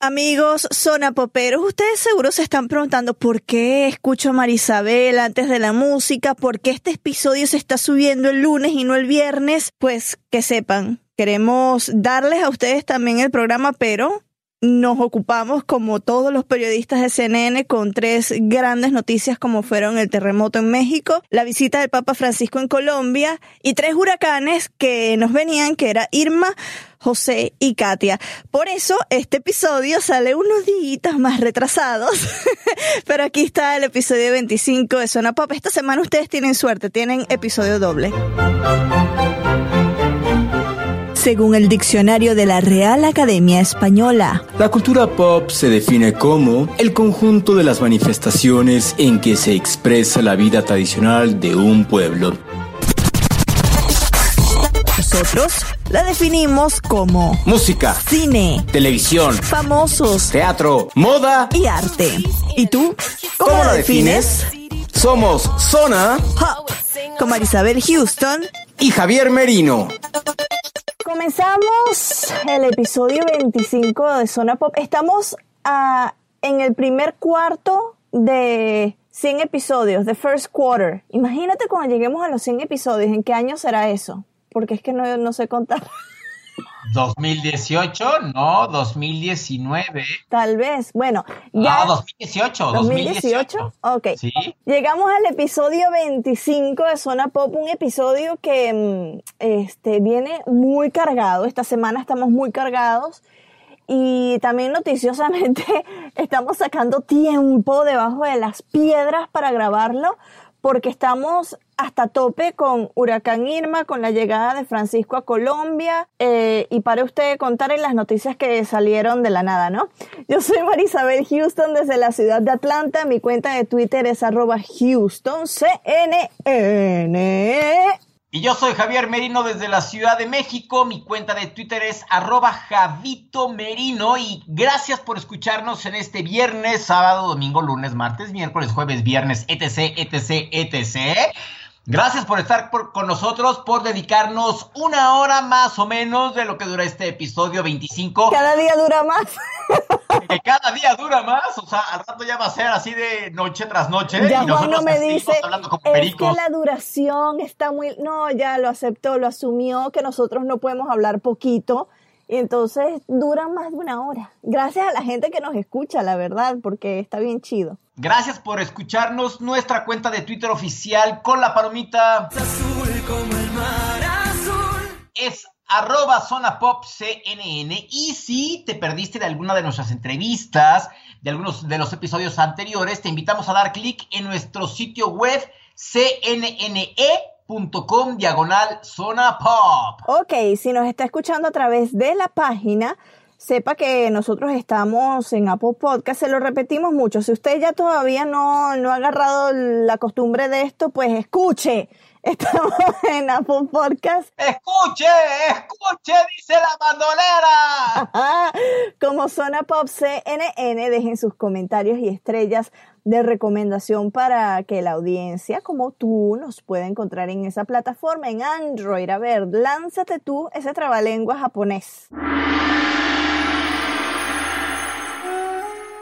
Amigos zona poperos, ustedes seguro se están preguntando por qué escucho a Marisabel antes de la música, por qué este episodio se está subiendo el lunes y no el viernes. Pues que sepan, queremos darles a ustedes también el programa, pero nos ocupamos, como todos los periodistas de CNN, con tres grandes noticias como fueron el terremoto en México, la visita del Papa Francisco en Colombia y tres huracanes que nos venían, que era Irma, José y Katia. Por eso este episodio sale unos días más retrasados, pero aquí está el episodio 25 de Zona Pop. Esta semana ustedes tienen suerte, tienen episodio doble. Según el diccionario de la Real Academia Española, La cultura pop se define como el conjunto de las manifestaciones en que se expresa la vida tradicional de un pueblo. Nosotros la definimos como Música, cine, televisión, famosos teatro, moda. y arte. ¿Y tú? ¿Cómo, ¿Cómo la defines? Somos Zona Pop, con Marisabel Houston. y Javier Merino. Comenzamos el episodio 25 de Zona Pop. Estamos ah, en el primer cuarto de 100 episodios, de first quarter. Imagínate cuando lleguemos a los 100 episodios, ¿en qué año será eso? Porque es que no, no sé contar. 2018, no, 2019. Tal vez. Bueno, ya. No, 2018, 2018. Ok. Sí. Llegamos al episodio 25 de Zona Pop, un episodio que mm, este, viene muy cargado. Esta semana estamos muy cargados. Y también noticiosamente estamos sacando tiempo debajo de las piedras para grabarlo porque estamos hasta tope con Huracán Irma, con la llegada de Francisco a Colombia eh, y para usted contar en las noticias que salieron de la nada, ¿no? Yo soy Marisabel Houston desde la ciudad de Atlanta, mi cuenta de Twitter es arroba Houston, C-N-N. Y yo soy Javier Merino desde la Ciudad de México. Mi cuenta de Twitter es arroba Javito Merino. Y gracias por escucharnos en este viernes, sábado, domingo, lunes, martes, miércoles, jueves, viernes, etc, etc, etc. Gracias por estar por- con nosotros, por dedicarnos una hora más o menos de lo que dura este episodio 25. Cada día dura más. Que cada día dura más, o sea, al rato ya va a ser así de noche tras noche. Ya y Juan no me dice, hablando como es que la duración está muy... No, ya lo aceptó, lo asumió, que nosotros no podemos hablar poquito. Y entonces dura más de una hora. Gracias a la gente que nos escucha, la verdad, porque está bien chido. Gracias por escucharnos. Nuestra cuenta de Twitter oficial con la palomita es arroba zona CNN. Y si te perdiste de alguna de nuestras entrevistas, de algunos de los episodios anteriores, te invitamos a dar clic en nuestro sitio web cnne.com diagonal zona. Ok, si nos está escuchando a través de la página, sepa que nosotros estamos en Apple Podcast, se lo repetimos mucho. Si usted ya todavía no, no ha agarrado la costumbre de esto, pues escuche. Estamos en Apple Podcast Escuche, escuche, dice la bandolera. Como Zona Pop CNN, dejen sus comentarios y estrellas de recomendación para que la audiencia, como tú, nos pueda encontrar en esa plataforma en Android. A ver, lánzate tú ese trabalengua japonés.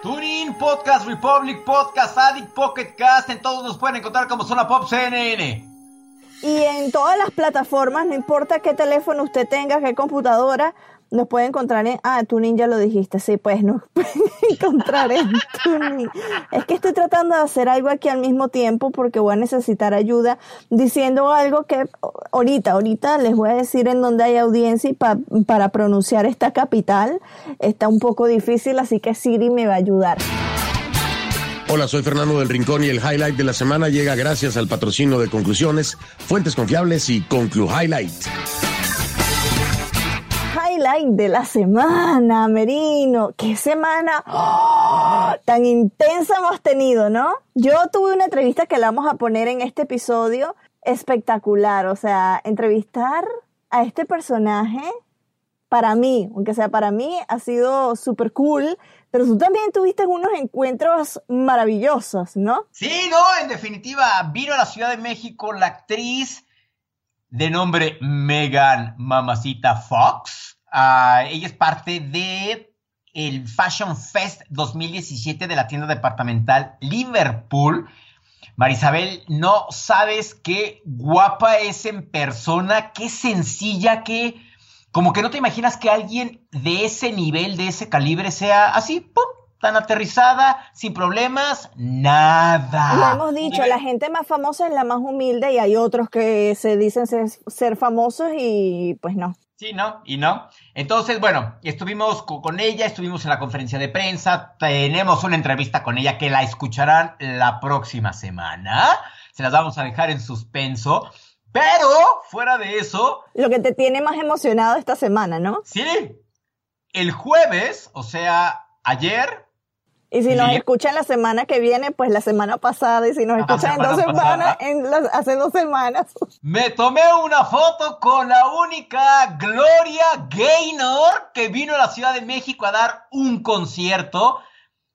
TuneIn, Podcast Republic, Podcast Addict, Pocket Cast, en todos nos pueden encontrar como Zona Pop CNN. Y en todas las plataformas, no importa qué teléfono usted tenga, qué computadora, nos puede encontrar en... Ah, Tuning ya lo dijiste, sí, pues nos pueden encontrar en Tuning. Es que estoy tratando de hacer algo aquí al mismo tiempo porque voy a necesitar ayuda diciendo algo que ahorita, ahorita les voy a decir en donde hay audiencia y pa- para pronunciar esta capital está un poco difícil, así que Siri me va a ayudar. Hola, soy Fernando del Rincón y el highlight de la semana llega gracias al patrocinio de Conclusiones, Fuentes Confiables y Conclu Highlight. Highlight de la semana, Merino. ¿Qué semana ¡Oh! tan intensa hemos tenido, no? Yo tuve una entrevista que la vamos a poner en este episodio espectacular. O sea, entrevistar a este personaje, para mí, aunque sea para mí, ha sido súper cool. Pero tú también tuviste unos encuentros maravillosos, ¿no? Sí, no, en definitiva, vino a la Ciudad de México la actriz de nombre Megan Mamacita Fox. Ah, ella es parte de el Fashion Fest 2017 de la tienda departamental Liverpool. Marisabel, no sabes qué guapa es en persona, qué sencilla, qué... Como que no te imaginas que alguien de ese nivel, de ese calibre, sea así, ¡pum! Tan aterrizada, sin problemas, nada. Lo hemos dicho, la gente más famosa es la más humilde y hay otros que se dicen ser, ser famosos y pues no. Sí, ¿no? Y no. Entonces, bueno, estuvimos con ella, estuvimos en la conferencia de prensa, tenemos una entrevista con ella que la escucharán la próxima semana. Se las vamos a dejar en suspenso. Pero, fuera de eso... Lo que te tiene más emocionado esta semana, ¿no? Sí. El jueves, o sea, ayer, y si nos escuchan la semana que viene, pues la semana pasada, y si nos escuchan en dos semanas, en hace dos semanas. Me tomé una foto con la única Gloria Gaynor que vino a la Ciudad de México a dar un concierto.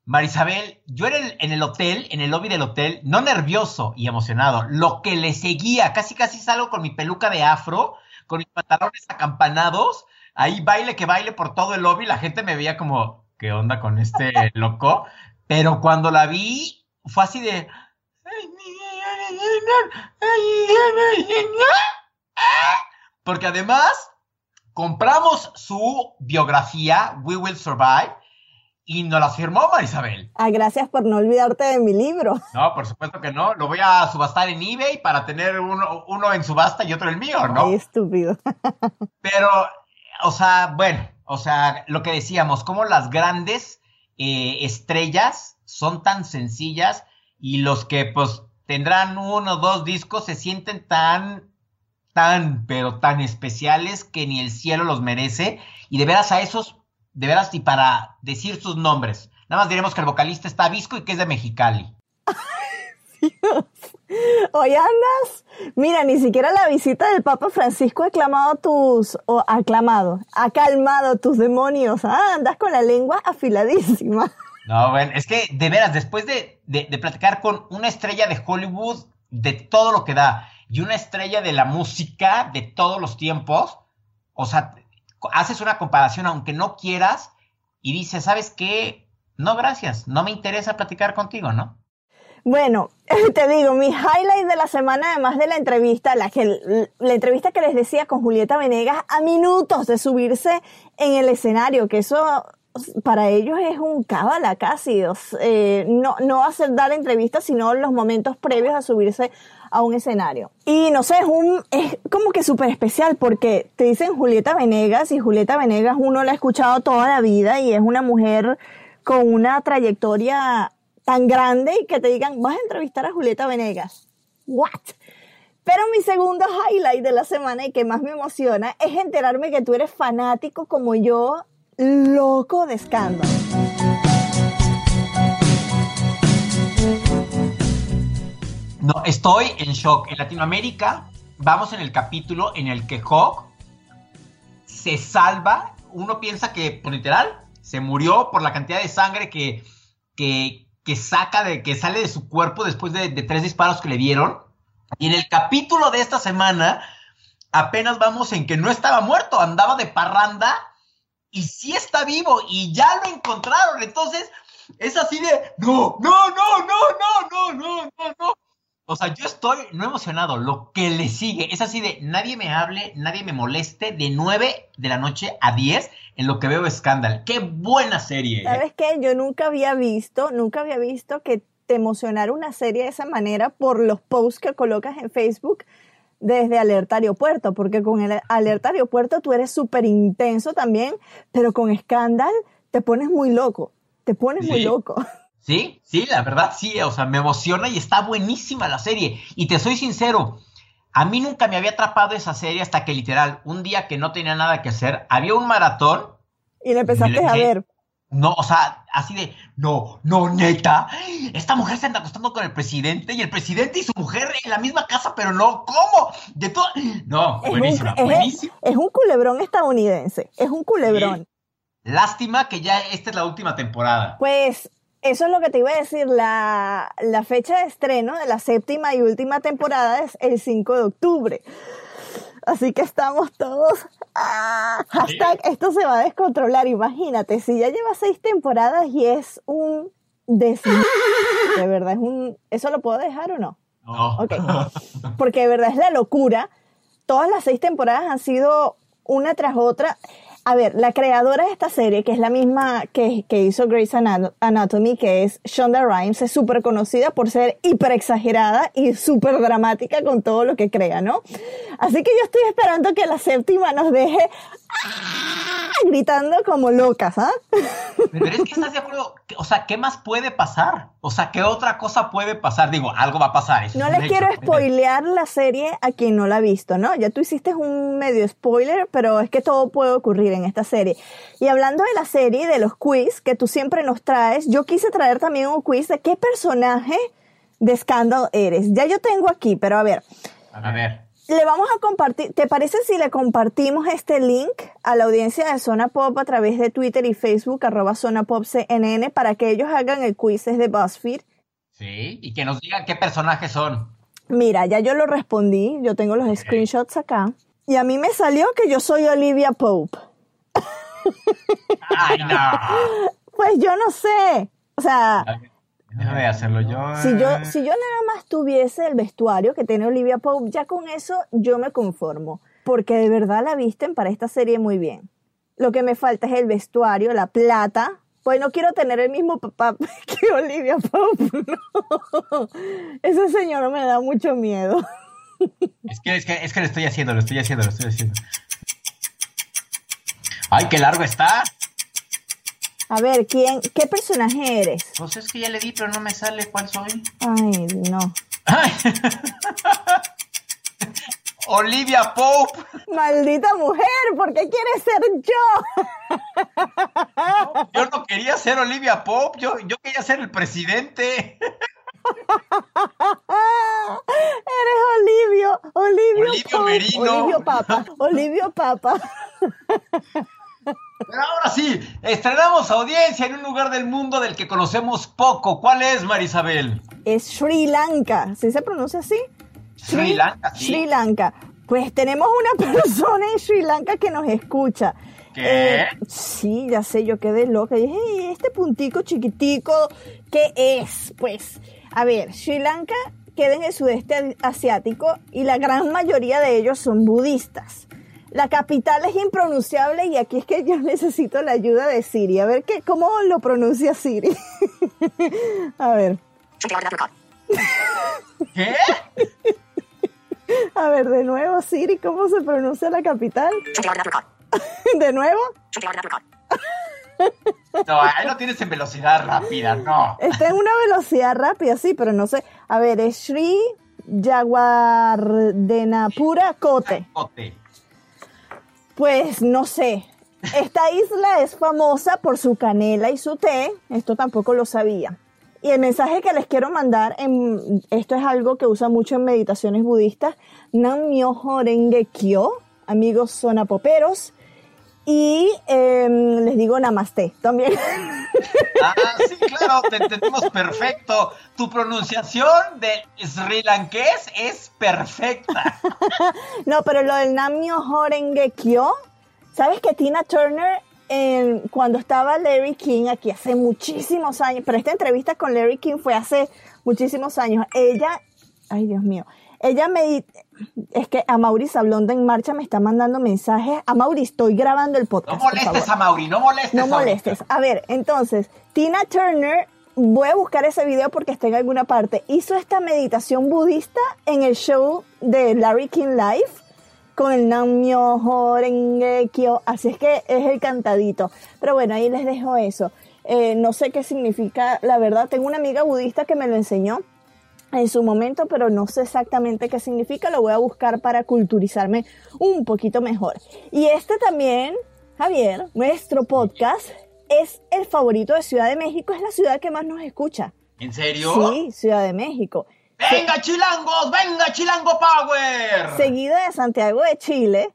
Marisabel, yo era en el hotel, en el lobby del hotel, no nervioso y emocionado, lo que le seguía, casi casi salgo con mi peluca de afro, con mis pantalones acampanados, ahí baile que baile por todo el lobby, la gente me veía como, qué onda con este loco, pero cuando la vi fue así de... Porque además compramos su biografía, We Will Survive, y nos la firmó Marisabel. Ah, gracias por no olvidarte de mi libro. No, por supuesto que no. Lo voy a subastar en eBay para tener uno, uno en subasta y otro el mío, ¿no? Ay, estúpido. Pero, o sea, bueno, o sea, lo que decíamos, como las grandes eh, estrellas son tan sencillas y los que pues tendrán uno o dos discos se sienten tan, tan, pero tan especiales que ni el cielo los merece. Y de veras a esos, de veras, y para decir sus nombres, nada más diremos que el vocalista está visco y que es de Mexicali. Hoy andas, mira, ni siquiera la visita del Papa Francisco ha aclamado tus, aclamado, ha calmado tus demonios. Ah, andas con la lengua afiladísima. No, bueno, es que de veras, después de, de, platicar con una estrella de Hollywood de todo lo que da y una estrella de la música de todos los tiempos, o sea, haces una comparación aunque no quieras y dices, ¿sabes qué? No, gracias, no me interesa platicar contigo, ¿no? Bueno, te digo, mi highlight de la semana, además de la entrevista, la, que, la entrevista que les decía con Julieta Venegas, a minutos de subirse en el escenario, que eso para ellos es un cábala casi. Eh, no, no hacer dar entrevistas, sino los momentos previos a subirse a un escenario. Y no sé, es, un, es como que súper especial porque te dicen Julieta Venegas y Julieta Venegas uno la ha escuchado toda la vida y es una mujer con una trayectoria tan grande y que te digan, vas a entrevistar a Julieta Venegas. ¿What? Pero mi segundo highlight de la semana y que más me emociona es enterarme que tú eres fanático como yo, loco de escándalo. No, estoy en shock. En Latinoamérica vamos en el capítulo en el que Hawk se salva. Uno piensa que, por literal, se murió por la cantidad de sangre que, que, saca de, que sale de su cuerpo después de, tres disparos que le dieron. Y en el capítulo de esta semana, apenas vamos en que no estaba muerto, andaba de parranda y sí está vivo y ya lo encontraron. Entonces, es así de, no, no, no, no, no, no, no, no, no. O sea, yo estoy no emocionado, lo que le sigue es así de, nadie me hable, nadie me moleste, de 9 de la noche a 10 en lo que veo Scandal. ¡Qué buena serie! ¿Sabes qué? Yo nunca había visto, nunca había visto que te emocionara una serie de esa manera por los posts que colocas en Facebook desde Alerta Aeropuerto, porque con el Alerta Aeropuerto tú eres súper intenso también, pero con Scandal te pones muy loco, te pones muy loco. Sí, sí, la verdad sí, o sea, me emociona y está buenísima la serie. Y te soy sincero, a mí nunca me había atrapado esa serie hasta que literal, un día que no tenía nada que hacer, había un maratón. Y le empezaste a ver. No, o sea, así de, no, no, neta, esta mujer se anda acostando con el presidente y el presidente y su mujer en la misma casa, pero no, ¿cómo? De todo. No, buenísima, buenísima. Es, un culebrón estadounidense, es un culebrón. Lástima que ya esta es la última temporada. Pues eso es lo que te iba a decir. La, fecha de estreno de la séptima y última temporada es el 5 de octubre. Así que estamos todos. ¡ah! Hashtag, esto se va a descontrolar. Imagínate, si ya lleva seis temporadas y es un des... De verdad, es un. ¿Eso lo puedo dejar o no? No. Ok. Porque de verdad es la locura. Todas las seis temporadas han sido una tras otra. A ver, la creadora de esta serie, que es la misma que, que hizo Grey's Ana- Anatomy, que es Shonda Rhimes, es súper conocida por ser hiper exagerada y súper dramática con todo lo que crea, ¿no? Así que yo estoy esperando que la séptima nos deje. Gritando como locas, ¿ah? Pero es que estás de acuerdo, o sea, ¿qué más puede pasar? O sea, ¿qué otra cosa puede pasar? Digo, algo va a pasar. eso No les quiero spoilear la serie a quien no la ha visto, ¿no? Ya tú hiciste un medio spoiler, pero es que todo puede ocurrir en esta serie. Y hablando de la serie, de los quiz que tú siempre nos traes, yo quise traer también un quiz de qué personaje de Scandal eres. Ya yo tengo aquí, pero a ver, A ver. Le vamos a compartir, ¿te parece si le compartimos este link a la audiencia de Zona Pop a través de Twitter y Facebook, arroba Zona Pop CNN, para que ellos hagan el quiz de BuzzFeed? Sí, y que nos digan qué personajes son. Mira, ya yo lo respondí, yo tengo los screenshots acá. Y a mí me salió que yo soy Olivia Pope. Ay, no. Pues yo no sé. O sea, Déjame hacerlo yo. si yo, si yo nada más tuviese el vestuario que tiene Olivia Pope, ya con eso yo me conformo. Porque de verdad la visten para esta serie muy bien. Lo que me falta es el vestuario, la plata. Pues no quiero tener el mismo papá que Olivia Pope. No. Ese señor me da mucho miedo. Es que, es, que, es que lo estoy haciendo, lo estoy haciendo, lo estoy haciendo. Ay, qué largo está. A ver, ¿quién, ¿qué personaje eres? Pues es que ya le di, pero no me sale cuál soy. Ay, no. Ay. Olivia Pope. Maldita mujer, ¿por qué quieres ser yo? Yo no quería ser Olivia Pope, yo, yo quería ser el presidente. Eres Olivio, Olivio, Olivio Pope, Merino. Olivio Papa, Olivio Papa. Pero ahora sí, estrenamos audiencia en un lugar del mundo del que conocemos poco. ¿Cuál es, Marisabel? Es Sri Lanka, ¿sí se pronuncia así? Sri Lanka, sí. Sri Lanka. Pues tenemos una persona en Sri Lanka que nos escucha. ¿Qué? Eh, sí, ya sé, yo quedé loca. Dije, "Ey, este puntico chiquitico, ¿qué es? Pues, a ver, Sri Lanka queda en el sudeste asiático y la gran mayoría de ellos son budistas. La capital es impronunciable y aquí es que yo necesito la ayuda de Siri. A ver qué, cómo lo pronuncia Siri. a ver, ¿Qué? a ver, de nuevo, Siri, ¿cómo se pronuncia la capital? de nuevo. No, ahí lo tienes en velocidad rápida, no. Está en una velocidad rápida, sí, pero no sé. A ver, es Sri Jaguardenapura Kote. Cote. Pues no sé. Esta isla es famosa por su canela y su té. Esto tampoco lo sabía. Y el mensaje que les quiero mandar, esto es algo que usa mucho en meditaciones budistas, Nam Myoho Renge Kyo, amigos sonapoperos, y em, les digo namaste también. Ah, sí, claro, te entendimos perfecto. Tu pronunciación de sri lankés es perfecta. No, pero lo del Namio Horengekyo, ¿sabes que Tina Turner, en- cuando estaba Larry King aquí hace muchísimos años, pero esta entrevista con Larry King fue hace muchísimos años, ella, ay Dios mío, ella me, es que a Mauri Sablonda en marcha me está mandando mensajes, a Mauri estoy grabando el No podcast. por molestes a Mauri, no molestes. No molestes. A ver, entonces, Tina Turner, voy a buscar ese video porque está en alguna parte, hizo esta meditación budista en el show de Larry King Live con el Namyo Horenge Kyo, así es que es el cantadito. Pero bueno, ahí les dejo eso. Eh, no sé qué significa, la verdad, tengo una amiga budista que me lo enseñó en su momento, pero no sé exactamente qué significa, lo voy a buscar para culturizarme un poquito mejor. Y este también, Javier, nuestro podcast es el favorito de Ciudad de México, es la ciudad que más nos escucha. ¿En serio? Sí, Ciudad de México. ¡Venga, chilangos! ¡Venga, chilango power! Seguida de Santiago de Chile,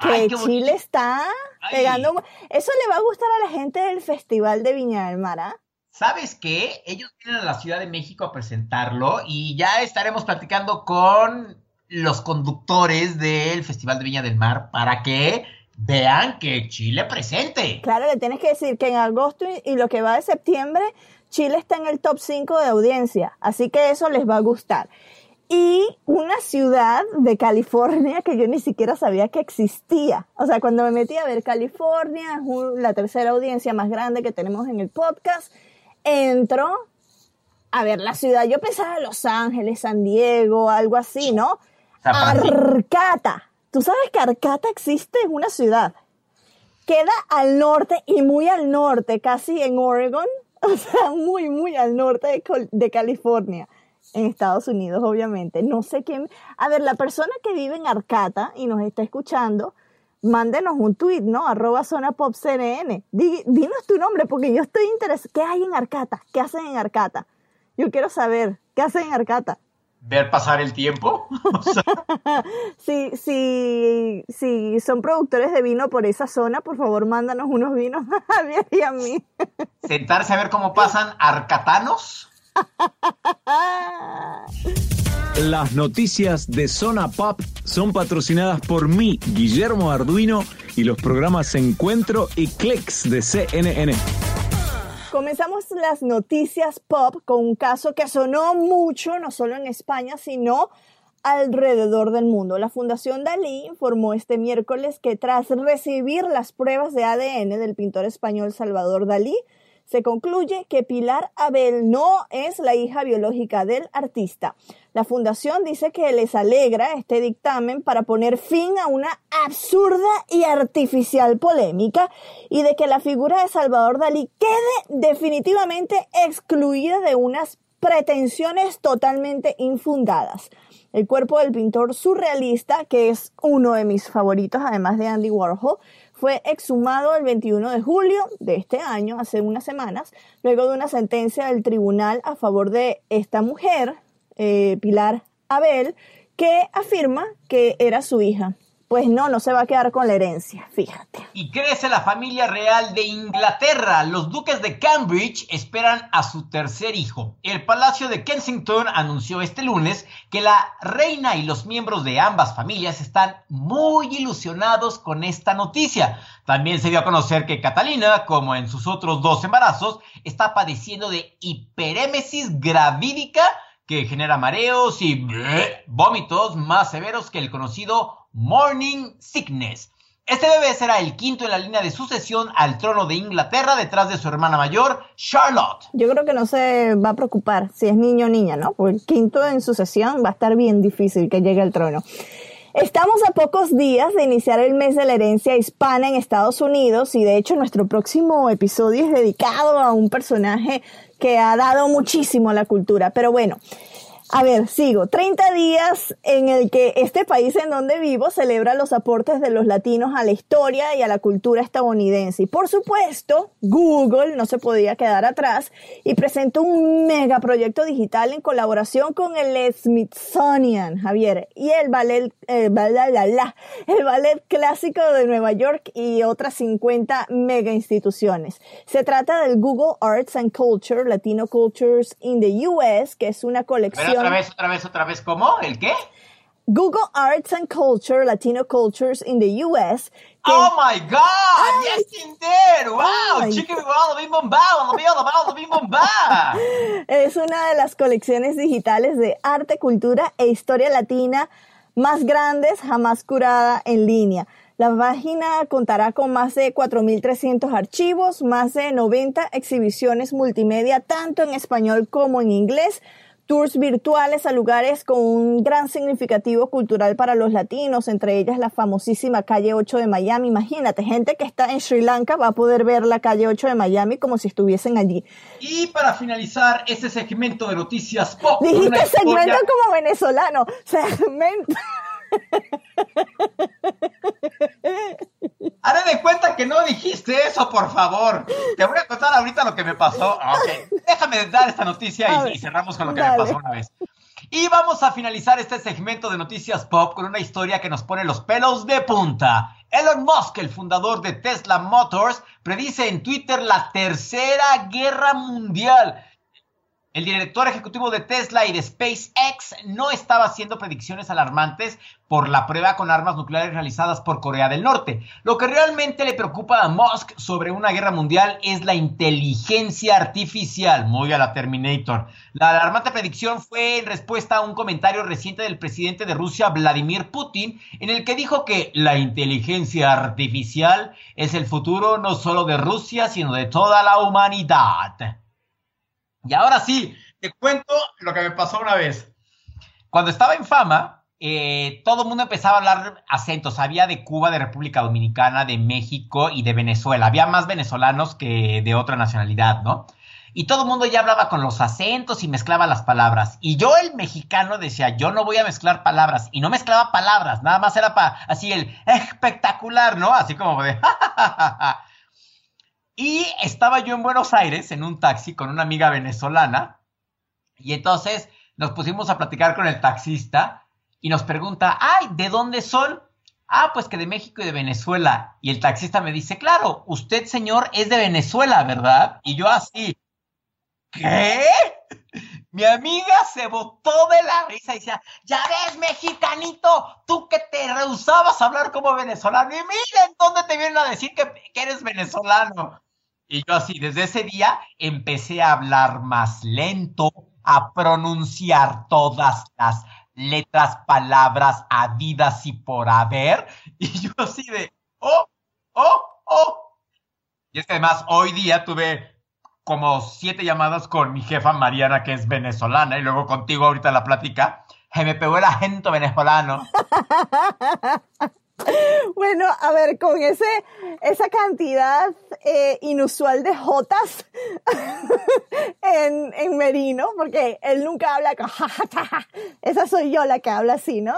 que Ay. Chile está Ay. pegando. Eso le va a gustar a la gente del Festival de Viña del Mar, ¿ah? ¿Sabes qué? Ellos vienen a la Ciudad de México a presentarlo y ya estaremos platicando con los conductores del Festival de Viña del Mar para que vean que Chile presente. Claro, le tienes que decir que en agosto y lo que va de septiembre, Chile está en el top 5 de audiencia, así que eso les va a gustar. Y una ciudad de California que yo ni siquiera sabía que existía. O sea, cuando me metí a ver California, la tercera audiencia más grande que tenemos en el podcast, entro a ver la ciudad. Yo pensaba Los Ángeles, San Diego, algo así, ¿no? Arcata. Tú sabes que Arcata existe en una ciudad. Queda al norte y muy al norte, casi en Oregon. O sea, muy, muy al norte de, de California en Estados Unidos, obviamente. No sé quién. A ver, la persona que vive en Arcata y nos está escuchando, mándenos un tweet, ¿no? Arroba zona pop CNN. dinos tu nombre porque yo estoy interesada. ¿Qué hay en Arcata? ¿Qué hacen en Arcata? Yo quiero saber, ¿qué hacen en Arcata? ver pasar el tiempo. si, si, si son productores de vino por esa zona, por favor, mándanos unos vinos a mí y a mí. Sentarse a ver cómo pasan arcatanos. Las noticias de Zona Pop son patrocinadas por mí, Guillermo Arduino, y los programas Encuentro y Clicks de CNN. Comenzamos las noticias pop con un caso que sonó mucho, no solo en España, sino alrededor del mundo. La Fundación Dalí informó este miércoles que tras recibir las pruebas de ADN del pintor español Salvador Dalí, se concluye que Pilar Abel no es la hija biológica del artista. La fundación dice que les alegra este dictamen para poner fin a una absurda y artificial polémica y de que la figura de Salvador Dalí quede definitivamente excluida de unas pretensiones totalmente infundadas. El cuerpo del pintor surrealista, que es uno de mis favoritos, además de Andy Warhol, fue exhumado el 21 de julio de este año, hace unas semanas, luego de una sentencia del tribunal a favor de esta mujer, eh, Pilar Abel, que afirma que era su hija. Pues no, no se va a quedar con la herencia, fíjate. Y crece la familia real de Inglaterra. Los duques de Cambridge esperan a su tercer hijo. El Palacio de Kensington anunció este lunes que la reina y los miembros de ambas familias están muy ilusionados con esta noticia. También se dio a conocer que Catalina, como en sus otros dos embarazos, está padeciendo de hiperémesis gravídica que genera mareos y vómitos más severos que el conocido Morning Sickness. Este bebé será el quinto en la línea de sucesión al trono de Inglaterra detrás de su hermana mayor, Charlotte. Yo creo que no se va a preocupar si es niño o niña, ¿no? Porque el quinto en sucesión va a estar bien difícil que llegue al trono. Estamos a pocos días de iniciar el mes de la herencia hispana en Estados Unidos y de hecho nuestro próximo episodio es dedicado a un personaje que ha dado muchísimo a la cultura. Pero bueno, a ver, sigo. 30 días en el que este país en donde vivo celebra los aportes de los latinos a la historia y a la cultura estadounidense. Y por supuesto, Google no se podía quedar atrás y presentó un megaproyecto digital en colaboración con el Smithsonian, Javier, y el ballet, el ballet clásico de Nueva York y otras 50 mega instituciones. Se trata del Google Arts and Culture, Latino Cultures in the US, que es una colección otra vez, otra vez, otra vez, ¿cómo? ¿El qué? Google Arts and Culture, Latino Cultures in the US. Oh my God! yes, indeed! Wow! Chicken bim Es una de las colecciones digitales de arte, cultura e historia latina más grandes jamás curada en línea. La página contará con más de 4.300 archivos, más de 90 exhibiciones multimedia, tanto en español como en inglés, tours virtuales a lugares con un gran significativo cultural para los latinos, entre ellas la famosísima calle 8 de Miami. Imagínate, gente que está en Sri Lanka va a poder ver la calle 8 de Miami como si estuviesen allí. Y para finalizar este segmento de noticias pop. Dijiste segmento como venezolano, segmento. Haré de cuenta que no dijiste eso, por favor. Te voy a contar ahorita lo que me pasó. Déjame dar esta noticia y, cerramos con lo que me pasó una vez. Y vamos a finalizar este segmento de noticias pop con una historia que nos pone los pelos de punta. Elon Musk, el fundador de Tesla Motors, predice en Twitter la tercera guerra mundial. El director ejecutivo de Tesla y de SpaceX no estaba haciendo predicciones alarmantes por la prueba con armas nucleares realizadas por Corea del Norte. Lo que realmente le preocupa a Musk sobre una guerra mundial es la inteligencia artificial, muy a la Terminator. La alarmante predicción fue en respuesta a un comentario reciente del presidente de Rusia, Vladimir Putin, en el que dijo que la inteligencia artificial es el futuro no solo de Rusia, sino de toda la humanidad. Y ahora sí, te cuento lo que me pasó una vez. Cuando estaba en fama, eh, todo el mundo empezaba a hablar acentos. Había de Cuba, de República Dominicana, de México y de Venezuela. Había más venezolanos que de otra nacionalidad, ¿no? Y todo el mundo ya hablaba con los acentos y mezclaba las palabras. Y yo, el mexicano, decía, yo no voy a mezclar palabras. Y no mezclaba palabras, nada más era para así el espectacular, ¿no? Así como de... Y estaba yo en Buenos Aires en un taxi con una amiga venezolana y entonces nos pusimos a platicar con el taxista y nos pregunta, ay, ¿de dónde son? Ah, pues que de México y de Venezuela. Y el taxista me dice, claro, usted señor es de Venezuela, ¿verdad? Y yo así, ¿qué? Mi amiga se botó de la risa y decía, ya ves, mexicanito, tú que te rehusabas a hablar como venezolano. Y miren dónde te vienen a decir que, que eres venezolano. Y yo así, desde ese día empecé a hablar más lento, a pronunciar todas las letras, palabras habidas y por haber. Y yo así de, oh, oh, oh. Y es que además hoy día tuve como siete llamadas con mi jefa Mariana, que es venezolana, y luego contigo ahorita la plática. Se me pegó el acento venezolano. Bueno, a ver, con ese, esa cantidad eh, inusual de jotas en, en, Merino, porque él nunca habla con esa soy yo la que habla así, ¿no?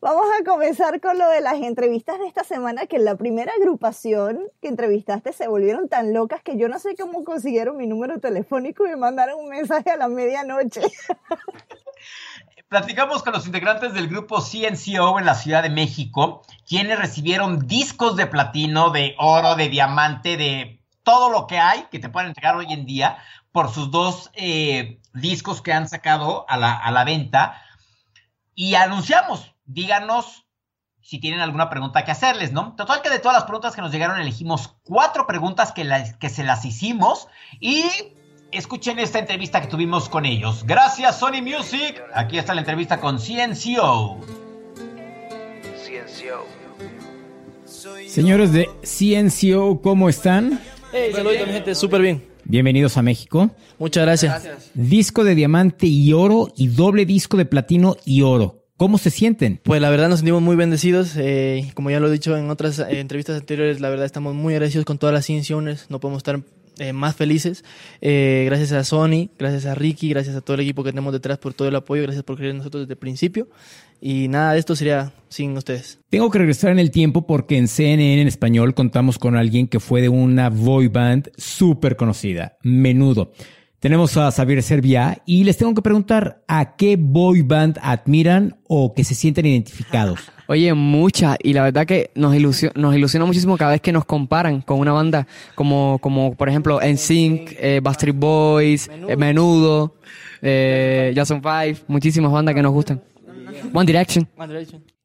Vamos a comenzar con lo de las entrevistas de esta semana, que en la primera agrupación que entrevistaste se volvieron tan locas que yo no sé cómo consiguieron mi número telefónico y me mandaron un mensaje a la medianoche. Platicamos con los integrantes del grupo CNCO en la Ciudad de México, quienes recibieron discos de platino, de oro, de diamante, de todo lo que hay que te pueden entregar hoy en día por sus dos eh, discos que han sacado a la, a la venta. Y anunciamos, díganos si tienen alguna pregunta que hacerles, ¿no? Total que de todas las preguntas que nos llegaron elegimos cuatro preguntas que, que se las hicimos y Escuchen esta entrevista que tuvimos con ellos. Gracias Sony Music. Aquí está la entrevista con CNCO. CNCO. Señores de CNCO, ¿cómo están? Hey, saludos mi gente, súper bien. Bienvenidos a México. Muchas gracias. Disco de diamante y oro y doble disco de platino y oro. ¿Cómo se sienten? Pues la verdad nos sentimos muy bendecidos. Eh, como ya lo he dicho en otras eh, entrevistas anteriores, la verdad estamos muy agradecidos con todas las ciencias. No podemos estar eh, más felices. Eh, gracias a Sony, gracias a Ricky, gracias a todo el equipo que tenemos detrás por todo el apoyo, gracias por creer en nosotros desde el principio. Y nada de esto sería sin ustedes. Tengo que regresar en el tiempo porque en CNN en español contamos con alguien que fue de una boy band súper conocida, Menudo. Tenemos a Xavier Servia y les tengo que preguntar a qué boy band admiran o que se sienten identificados. Oye, mucha. Y la verdad que nos ilusiona, nos ilusiona muchísimo cada vez que nos comparan con una banda como, como por ejemplo, NSYNC, eh, Bastard Boys, Menudo, eh, Jason Five, muchísimas bandas que nos gustan. One Direction.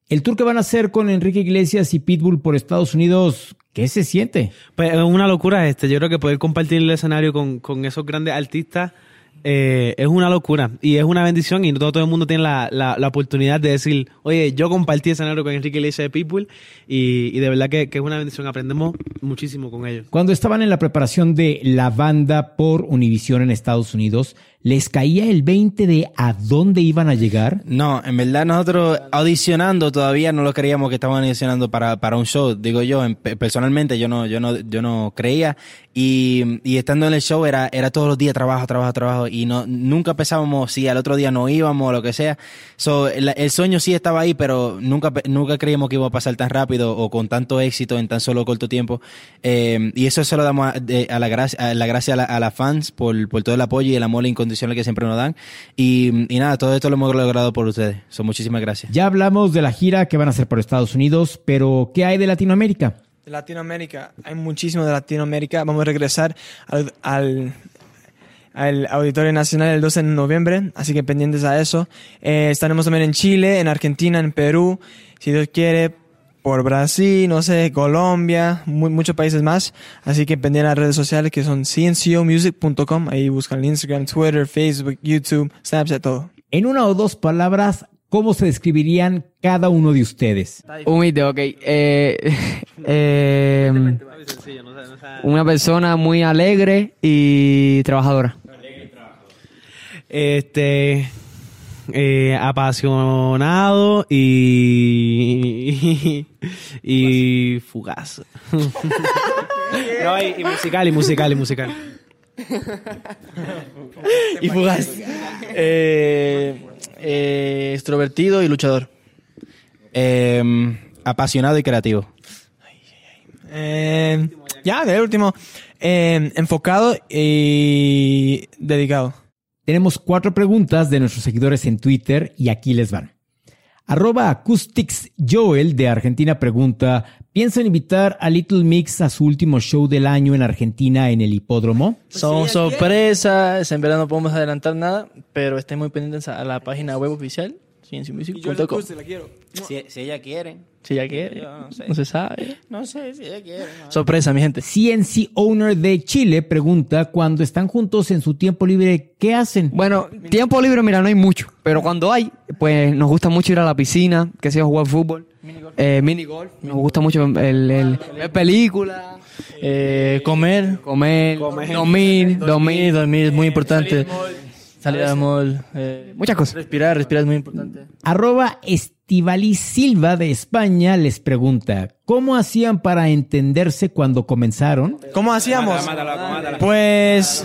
El tour que van a hacer con Enrique Iglesias y Pitbull por Estados Unidos, ¿qué se siente? Pues es una locura este. Yo creo que poder compartir el escenario con, con esos grandes artistas eh, es una locura y es una bendición y no todo, el mundo tiene la, la, oportunidad de decir, oye, yo compartí escenario con Enrique Iglesias de People y, y de verdad que, que, es una bendición, aprendemos muchísimo con ellos. Cuando estaban en la preparación de la banda por Univision en Estados Unidos, ¿Les caía el 20 de a dónde iban a llegar? No, en verdad nosotros audicionando todavía no lo creíamos que estaban audicionando para, para un show. Digo yo, personalmente yo no, yo no, yo no creía. Y, y, estando en el show era, era todos los días trabajo, trabajo, trabajo. Y no, nunca pensábamos si al otro día no íbamos o lo que sea. So, el, sueño sí estaba ahí, pero nunca, nunca creíamos que iba a pasar tan rápido o con tanto éxito en tan solo corto tiempo. Eh, y eso se lo damos a, la gracia, a la gracia a, las fans por, por todo el apoyo y el amor incondicional que siempre nos dan. Y, nada, todo esto lo hemos logrado por ustedes. Son muchísimas gracias. Ya hablamos de la gira que van a hacer por Estados Unidos, pero ¿qué hay de Latinoamérica? De Latinoamérica, hay muchísimo de Latinoamérica. Vamos a regresar al, al Auditorio Nacional el 12 de noviembre, así que pendientes a eso. Eh, estaremos también en Chile, en Argentina, en Perú, si Dios quiere, por Brasil, no sé, Colombia, mu- muchos países más. Así que pendientes a las redes sociales que son cncomusic.com, ahí buscan Instagram, Twitter, Facebook, YouTube, Snapchat, todo. En una o dos palabras, ¿cómo se describirían cada uno de ustedes? Humilde, ok. Eh, eh, una persona muy alegre y trabajadora. Este. eh, apasionado y. y fugaz. no, y, y musical, y musical, y musical. y fugaz. Eh, eh, extrovertido y luchador. Eh, apasionado y creativo. Eh, ya, de último, eh, enfocado y dedicado. Tenemos cuatro preguntas de nuestros seguidores en Twitter y aquí les van. Arroba Acoustics Joel de Argentina pregunta, ¿piensan invitar a Little Mix a su último show del año en Argentina en el hipódromo? Son sorpresas, en verdad no podemos adelantar nada, pero estén muy pendientes a la página web oficial, cienciamusic.com. Si, si ella quiere. Si ya quiere, Yo no sé. no se sabe. No sé si ella quiere. no. Sorpresa, mi gente. CNC Owner de Chile pregunta, cuando están juntos en su tiempo libre, ¿qué hacen? Bueno, tiempo libre, mira, no hay mucho. Pero cuando hay, pues nos gusta mucho ir a la piscina, que sea jugar fútbol. Eh, mini golf. Nos gusta mucho el, el- ver películas, Eh, comer, comer, dormir, dormir, dormir, dormir es muy importante. Salir al mall, eh, muchas cosas. respirar, respirar es muy importante. Arroba Estivaliz Silva de España les pregunta, ¿cómo hacían para entenderse cuando comenzaron? ¿Cómo hacíamos? Pues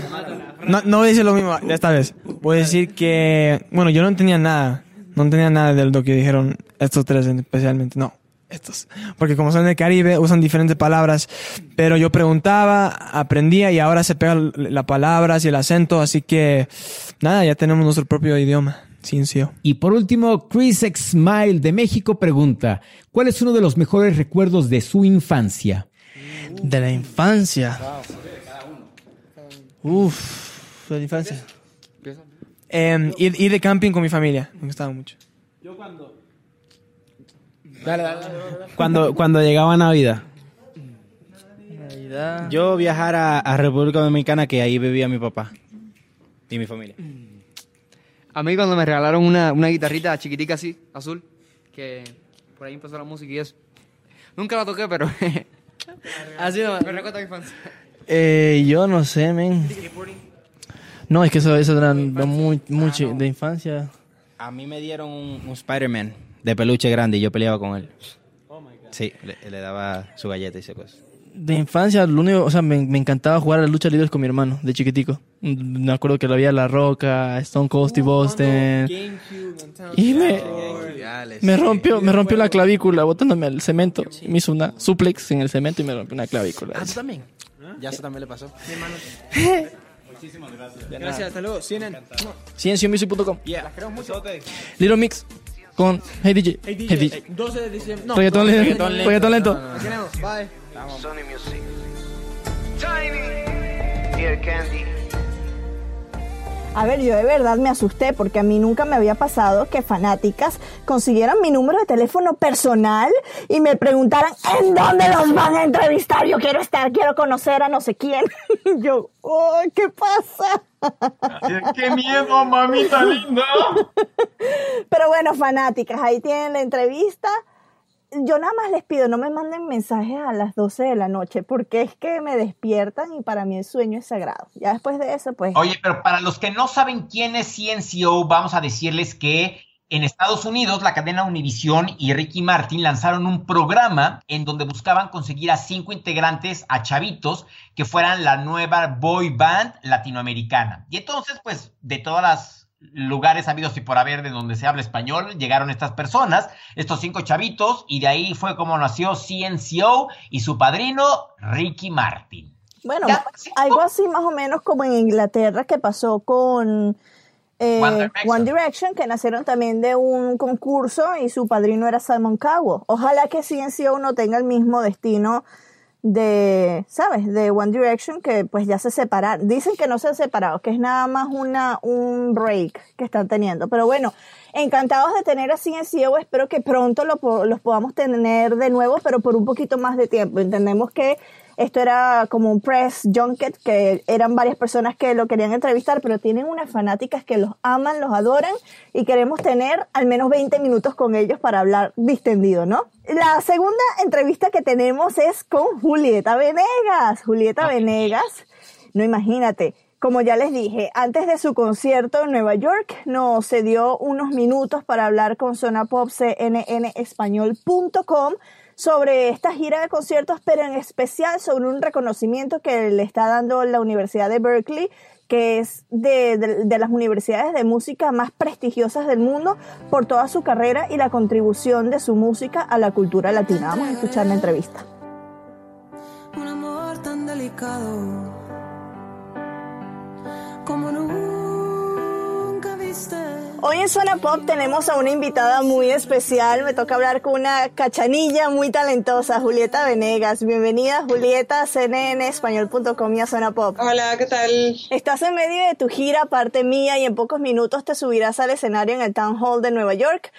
no, no voy a decir lo mismo esta vez. Voy a decir que, bueno, yo no entendía nada. No entendía nada de lo que dijeron estos tres especialmente. No, estos. Porque como son del Caribe, usan diferentes palabras. Pero yo preguntaba, aprendía y ahora se pegan las palabras y el acento. Así que, nada, ya tenemos nuestro propio idioma. Cincio. Y por último, Chris X Smile de México pregunta, ¿cuál es uno de los mejores recuerdos de su infancia? De la infancia. Uf, de la infancia. Eh, ir, ir de camping con mi familia. Me gustaba mucho. Cuando, cuando llegaba Navidad. Navidad. Yo viajar a, a República Dominicana, que ahí vivía mi papá y mi familia. A mí cuando me regalaron una, una guitarrita chiquitica así, azul, que por ahí empezó la música y eso. Nunca la toqué, pero Así nomás. me recuerda a mi infancia. Eh, yo no sé, men. No, es que eso, eso era muy, mucho de infancia. A mí me dieron un, un Spider-Man de peluche grande y yo peleaba con él. Sí, le, le daba su galleta y esas cosas. De infancia, lo único, o sea, me, me encantaba jugar a la lucha libre con mi hermano, de chiquitico. Mm, Me acuerdo que lo había La Roca, Stone Cold Steve Austin. Y me, me rompió, me rompió la clavícula botándome al cemento. Me hizo una suplex en el cemento y me rompió una clavícula. también? Ya eso también le pasó. Gracias, hasta luego. CNN. Cienciomusic.com. Little Mix con Hey DJ. Hey DJ. 12 de diciembre. No, Reggaetón lento. Reggaetón lento. tenemos. Bye. Sony Music. Tiny. Ear Candy. A ver, yo de verdad me asusté porque a mí nunca me había pasado que fanáticas consiguieran mi número de teléfono personal y me preguntaran en dónde los van a entrevistar. Yo quiero estar, quiero conocer a no sé quién. Y yo, oh, ¿qué pasa? ¡Qué miedo, mamita linda! Pero bueno, fanáticas, ahí tienen la entrevista. Yo nada más les pido, no me manden mensajes a las 12 de la noche, porque es que me despiertan y para mí el sueño es sagrado. Ya después de eso, pues... Oye, pero para los que no saben quién es CNCO, vamos a decirles que en Estados Unidos la cadena Univision y Ricky Martin lanzaron un programa en donde buscaban conseguir a cinco integrantes, a chavitos, que fueran la nueva boy band latinoamericana. Y entonces, pues, de todas las lugares habidos y por haber de donde se habla español, llegaron estas personas, estos cinco chavitos, y de ahí fue como nació CNCO y su padrino, Ricky Martin. Bueno, algo así más o menos como en Inglaterra que pasó con eh, One Direction. One Direction, que nacieron también de un concurso y su padrino era Simon Cowell. Ojalá que CNCO no tenga el mismo destino de, ¿sabes? De One Direction que pues ya se separaron. Dicen que no se han separado, que es nada más una, un break que están teniendo. Pero bueno, encantados de tener a CNCO. Espero que pronto lo, los podamos tener de nuevo, pero por un poquito más de tiempo. Entendemos que esto era como un press junket, que eran varias personas que lo querían entrevistar, pero tienen unas fanáticas que los aman, los adoran y queremos tener al menos 20 minutos con ellos para hablar distendido, ¿no? La segunda entrevista que tenemos es con Julieta Venegas. Julieta Venegas, no imagínate, como ya les dije, antes de su concierto en Nueva York, nos cedió unos minutos para hablar con Zona Pop cnnespañol.com sobre esta gira de conciertos, pero en especial sobre un reconocimiento que le está dando la Universidad de Berkeley, que es de, de- las universidades de música más prestigiosas del mundo por toda su carrera y la contribución de su música a la cultura latina. Vamos a escuchar la entrevista. un amor tan delicado como. Hoy en Zona Pop tenemos a una invitada muy especial. Me toca hablar con una cachanilla muy talentosa, Julieta Venegas. Bienvenida, Julieta, a cnnespañol.com y a Zona Pop. Hola, ¿qué tal? Estás en medio de tu gira, parte mía, y en pocos minutos te subirás al escenario en el Town Hall de Nueva York.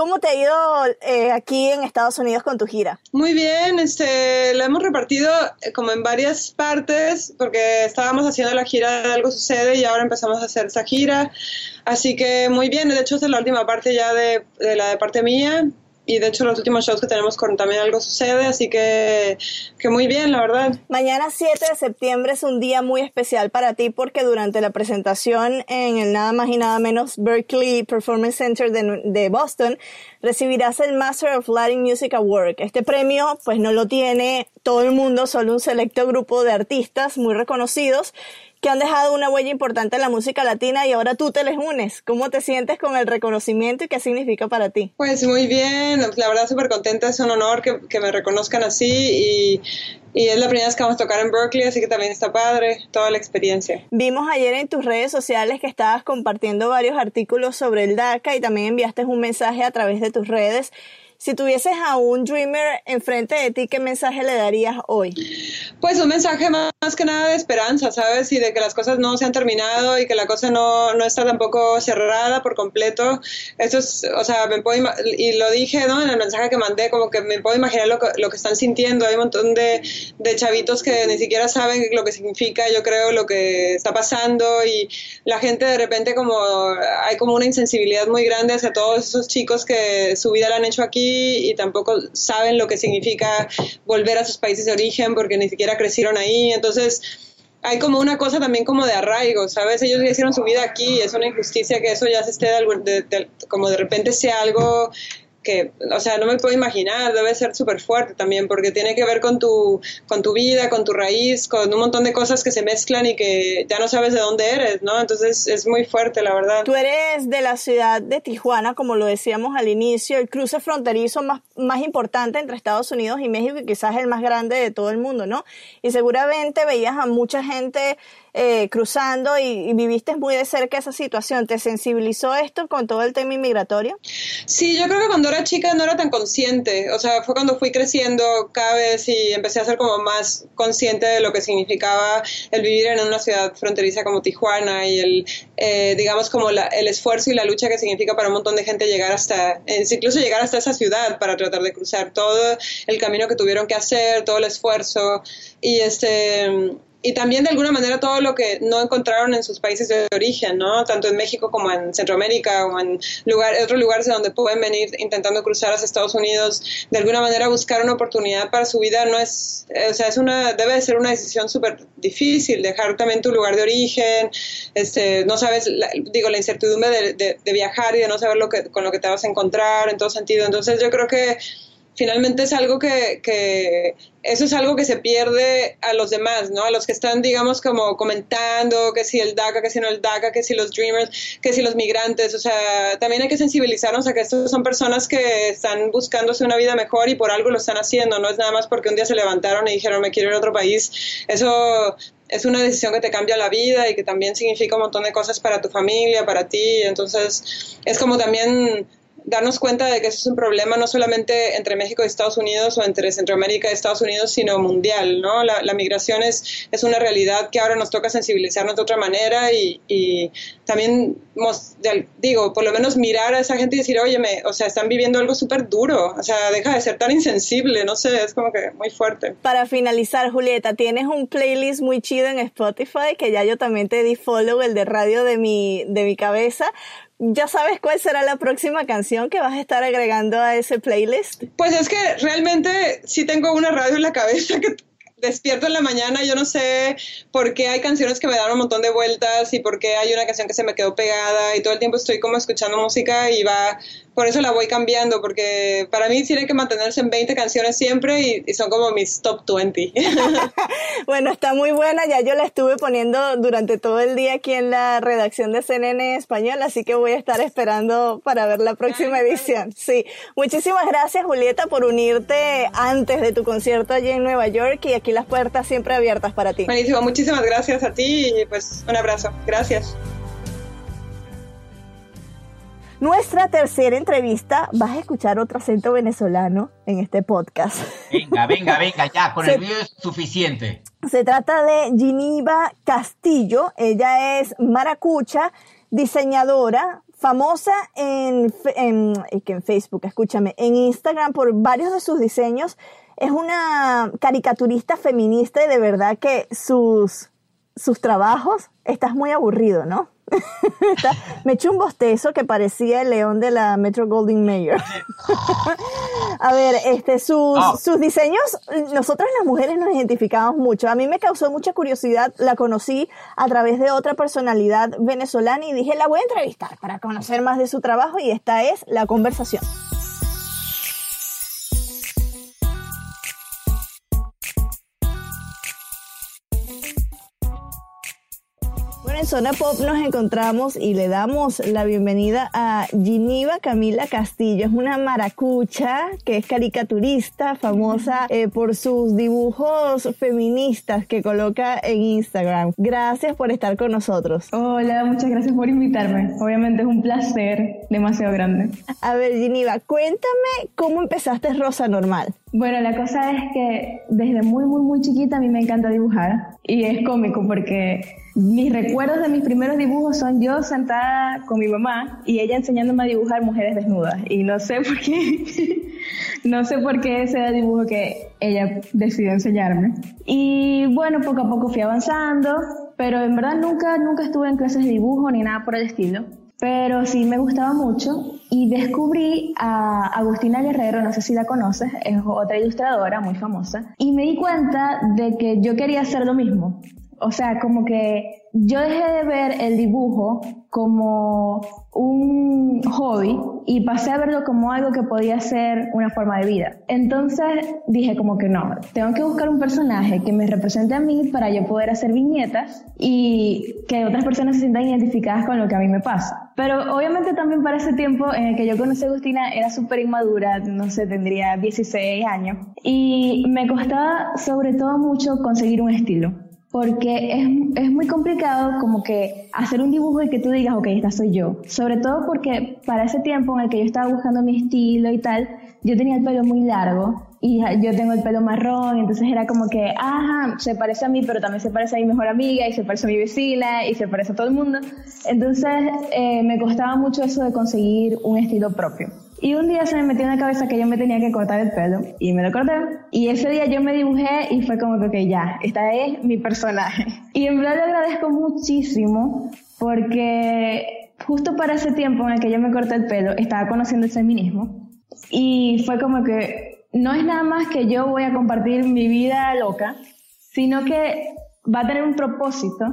¿Cómo te ha ido eh, aquí en Estados Unidos con tu gira? Muy bien, este, la hemos repartido eh, como en varias partes porque estábamos haciendo la gira de Algo Sucede y ahora empezamos a hacer esa gira. Así que muy bien, de hecho esta es la última parte ya de, de la de parte mía y de hecho los últimos shows que tenemos con también Algo Sucede, así que, que muy bien, la verdad. Mañana 7 de septiembre es un día muy especial para ti porque durante la presentación en el nada más y nada menos Berkeley Performance Center de, de Boston recibirás el Master of Latin Music Award. Este premio pues no lo tiene todo el mundo, solo un selecto grupo de artistas muy reconocidos que han dejado una huella importante en la música latina y ahora tú te les unes. ¿Cómo te sientes con el reconocimiento y qué significa para ti? Pues muy bien, la verdad súper contenta, es un honor que, que me reconozcan así y, y es la primera vez que vamos a tocar en Berkeley, así que también está padre toda la experiencia. Vimos ayer en tus redes sociales que estabas compartiendo varios artículos sobre el DACA y también enviaste un mensaje a través de tus redes. Si tuvieses a un dreamer enfrente de ti, ¿qué mensaje le darías hoy? Pues un mensaje más, más que nada de esperanza, ¿sabes? Y de que las cosas no se han terminado y que la cosa no, no está tampoco cerrada por completo. Eso es, o sea, me puedo, y lo dije, ¿no? En el mensaje que mandé, como que me puedo imaginar lo lo que están sintiendo. Hay un montón de, de chavitos que ni siquiera saben lo que significa, yo creo, lo que está pasando y la gente de repente como, hay como una insensibilidad muy grande hacia todos esos chicos que su vida la han hecho aquí y tampoco saben lo que significa volver a sus países de origen porque ni siquiera crecieron ahí. Entonces, hay como una cosa también como de arraigo, ¿sabes? Ellos hicieron su vida aquí es una injusticia que eso ya se esté, como de repente sea algo que, o sea, no me puedo imaginar, debe ser súper fuerte también, porque tiene que ver con tu, con tu vida, con tu raíz, con un montón de cosas que se mezclan y que ya no sabes de dónde eres, ¿no? Entonces es muy fuerte, la verdad. Tú eres de la ciudad de Tijuana, como lo decíamos al inicio, el cruce fronterizo más, más importante entre Estados Unidos y México y quizás el más grande de todo el mundo, ¿no? Y seguramente veías a mucha gente eh, cruzando y, y viviste muy de cerca esa situación. ¿Te sensibilizó esto con todo el tema inmigratorio? Sí, yo creo que cuando era chica no era tan consciente, o sea, fue cuando fui creciendo cada vez y empecé a ser como más consciente de lo que significaba el vivir en una ciudad fronteriza como Tijuana y el, eh, digamos, como la- el esfuerzo y la lucha que significa para un montón de gente llegar hasta, eh, incluso llegar hasta esa ciudad para tratar de cruzar todo el camino que tuvieron que hacer, todo el esfuerzo y este y también de alguna manera todo lo que no encontraron en sus países de origen, ¿no? Tanto en México como en Centroamérica o en lugar, otros lugares de donde pueden venir intentando cruzar hacia Estados Unidos, de alguna manera buscar una oportunidad para su vida no es, o sea, es una, debe de ser una decisión súper difícil, dejar también tu lugar de origen, este, no sabes, la- digo, la incertidumbre de, de- de viajar y de no saber lo que, con lo que te vas a encontrar en todo sentido. Entonces yo creo que finalmente es algo que, que eso es algo que se pierde a los demás, ¿no? A los que están, digamos, como comentando que si el DACA, que si no el DACA, que si los Dreamers, que si los migrantes, o sea, también hay que sensibilizarnos a que estos son personas que están buscándose una vida mejor y por algo lo están haciendo, no es nada más porque un día se levantaron y dijeron me quiero ir a otro país, eso es una decisión que te cambia la vida y que también significa un montón de cosas para tu familia, para ti, entonces es como también darnos cuenta de que eso es un problema no solamente entre México y Estados Unidos o entre Centroamérica y Estados Unidos, sino mundial, ¿no? La, migración es, es una realidad que ahora nos toca sensibilizarnos de otra manera y, y también, digo, por lo menos mirar a esa gente y decir, oye, o sea, están viviendo algo súper duro, o sea, deja de ser tan insensible, no sé, es como que muy fuerte. Para finalizar, Julieta, tienes un playlist muy chido en Spotify que ya yo también te di follow, el de radio de mi, de mi cabeza. ¿Ya sabes cuál será la próxima canción que vas a estar agregando a ese playlist? Pues es que realmente sí tengo una radio en la cabeza que despierto en la mañana, yo no sé por qué hay canciones que me dan un montón de vueltas y por qué hay una canción que se me quedó pegada y todo el tiempo estoy como escuchando música y va, por eso la voy cambiando, porque para mí tiene que mantenerse en 20 canciones siempre y, y son como mis top 20. Bueno, está muy buena, ya yo la estuve poniendo durante todo el día aquí en la redacción de CNN Español, así que voy a estar esperando para ver la próxima edición. Sí, muchísimas gracias Julieta por unirte antes de tu concierto allí en Nueva York y aquí las puertas siempre abiertas para ti. Buenísimo, muchísimas gracias a ti y pues un abrazo. Gracias. Nuestra tercera entrevista, vas a escuchar otro acento venezolano en este podcast. Venga, venga, venga, ya, con Se- el video es suficiente. Se trata de Giniva Castillo. Ella es maracucha, diseñadora, famosa en, en, en Facebook, escúchame, en Instagram por varios de sus diseños. Es una caricaturista feminista y de verdad que sus, sus trabajos, estás muy aburrido, ¿no? Me echó un bostezo que parecía el león de la Metro Goldwyn Mayer. A ver, este, sus, Ah. sus diseños, nosotras las mujeres nos identificamos mucho. A mí me causó mucha curiosidad, la conocí a través de otra personalidad venezolana y dije, la voy a entrevistar para conocer más de su trabajo y esta es la conversación. En Zona Pop nos encontramos y le damos la bienvenida a Giniva Camila Castillo. Es una maracucha que es caricaturista, famosa eh, por sus dibujos feministas que coloca en Instagram. Gracias por estar con nosotros. Hola, muchas gracias por invitarme. Obviamente es un placer demasiado grande. A ver, Giniva, cuéntame cómo empezaste Rosa Normal. Bueno, la cosa es que desde muy, muy, muy chiquita a mí me encanta dibujar y es cómico porque mis recuerdos de mis primeros dibujos son yo sentada con mi mamá y ella enseñándome a dibujar mujeres desnudas y no sé por qué, no sé por qué ese era el dibujo que ella decidió enseñarme. Y bueno, poco a poco fui avanzando, pero en verdad nunca, nunca estuve en clases de dibujo ni nada por el estilo. Pero sí me gustaba mucho y descubrí a Agustina Guerrero, no sé si la conoces, es otra ilustradora muy famosa, y me di cuenta de que yo quería hacer lo mismo. O sea, como que yo dejé de ver el dibujo como un hobby y pasé a verlo como algo que podía ser una forma de vida. Entonces dije como que no, tengo que buscar un personaje que me represente a mí para yo poder hacer viñetas y que otras personas se sientan identificadas con lo que a mí me pasa. Pero obviamente también para ese tiempo en el que yo conocí a Agustina era súper inmadura, no sé, tendría 16 años. Y me costaba sobre todo mucho conseguir un estilo porque es, es muy complicado como que hacer un dibujo y que tú digas, ok, esta soy yo. Sobre todo porque para ese tiempo en el que yo estaba buscando mi estilo y tal, yo tenía el pelo muy largo y yo tengo el pelo marrón, entonces era como que, ajá, se parece a mí, pero también se parece a mi mejor amiga y se parece a mi vecina y se parece a todo el mundo. Entonces eh, me costaba mucho eso de conseguir un estilo propio. Y un día se me metió en la cabeza que yo me tenía que cortar el pelo y me lo corté. Y ese día yo me dibujé y fue como que, ok, ya, esta es mi personaje. Y en verdad le agradezco muchísimo porque justo para ese tiempo en el que yo me corté el pelo estaba conociendo el feminismo y fue como que no es nada más que yo voy a compartir mi vida loca, sino que va a tener un propósito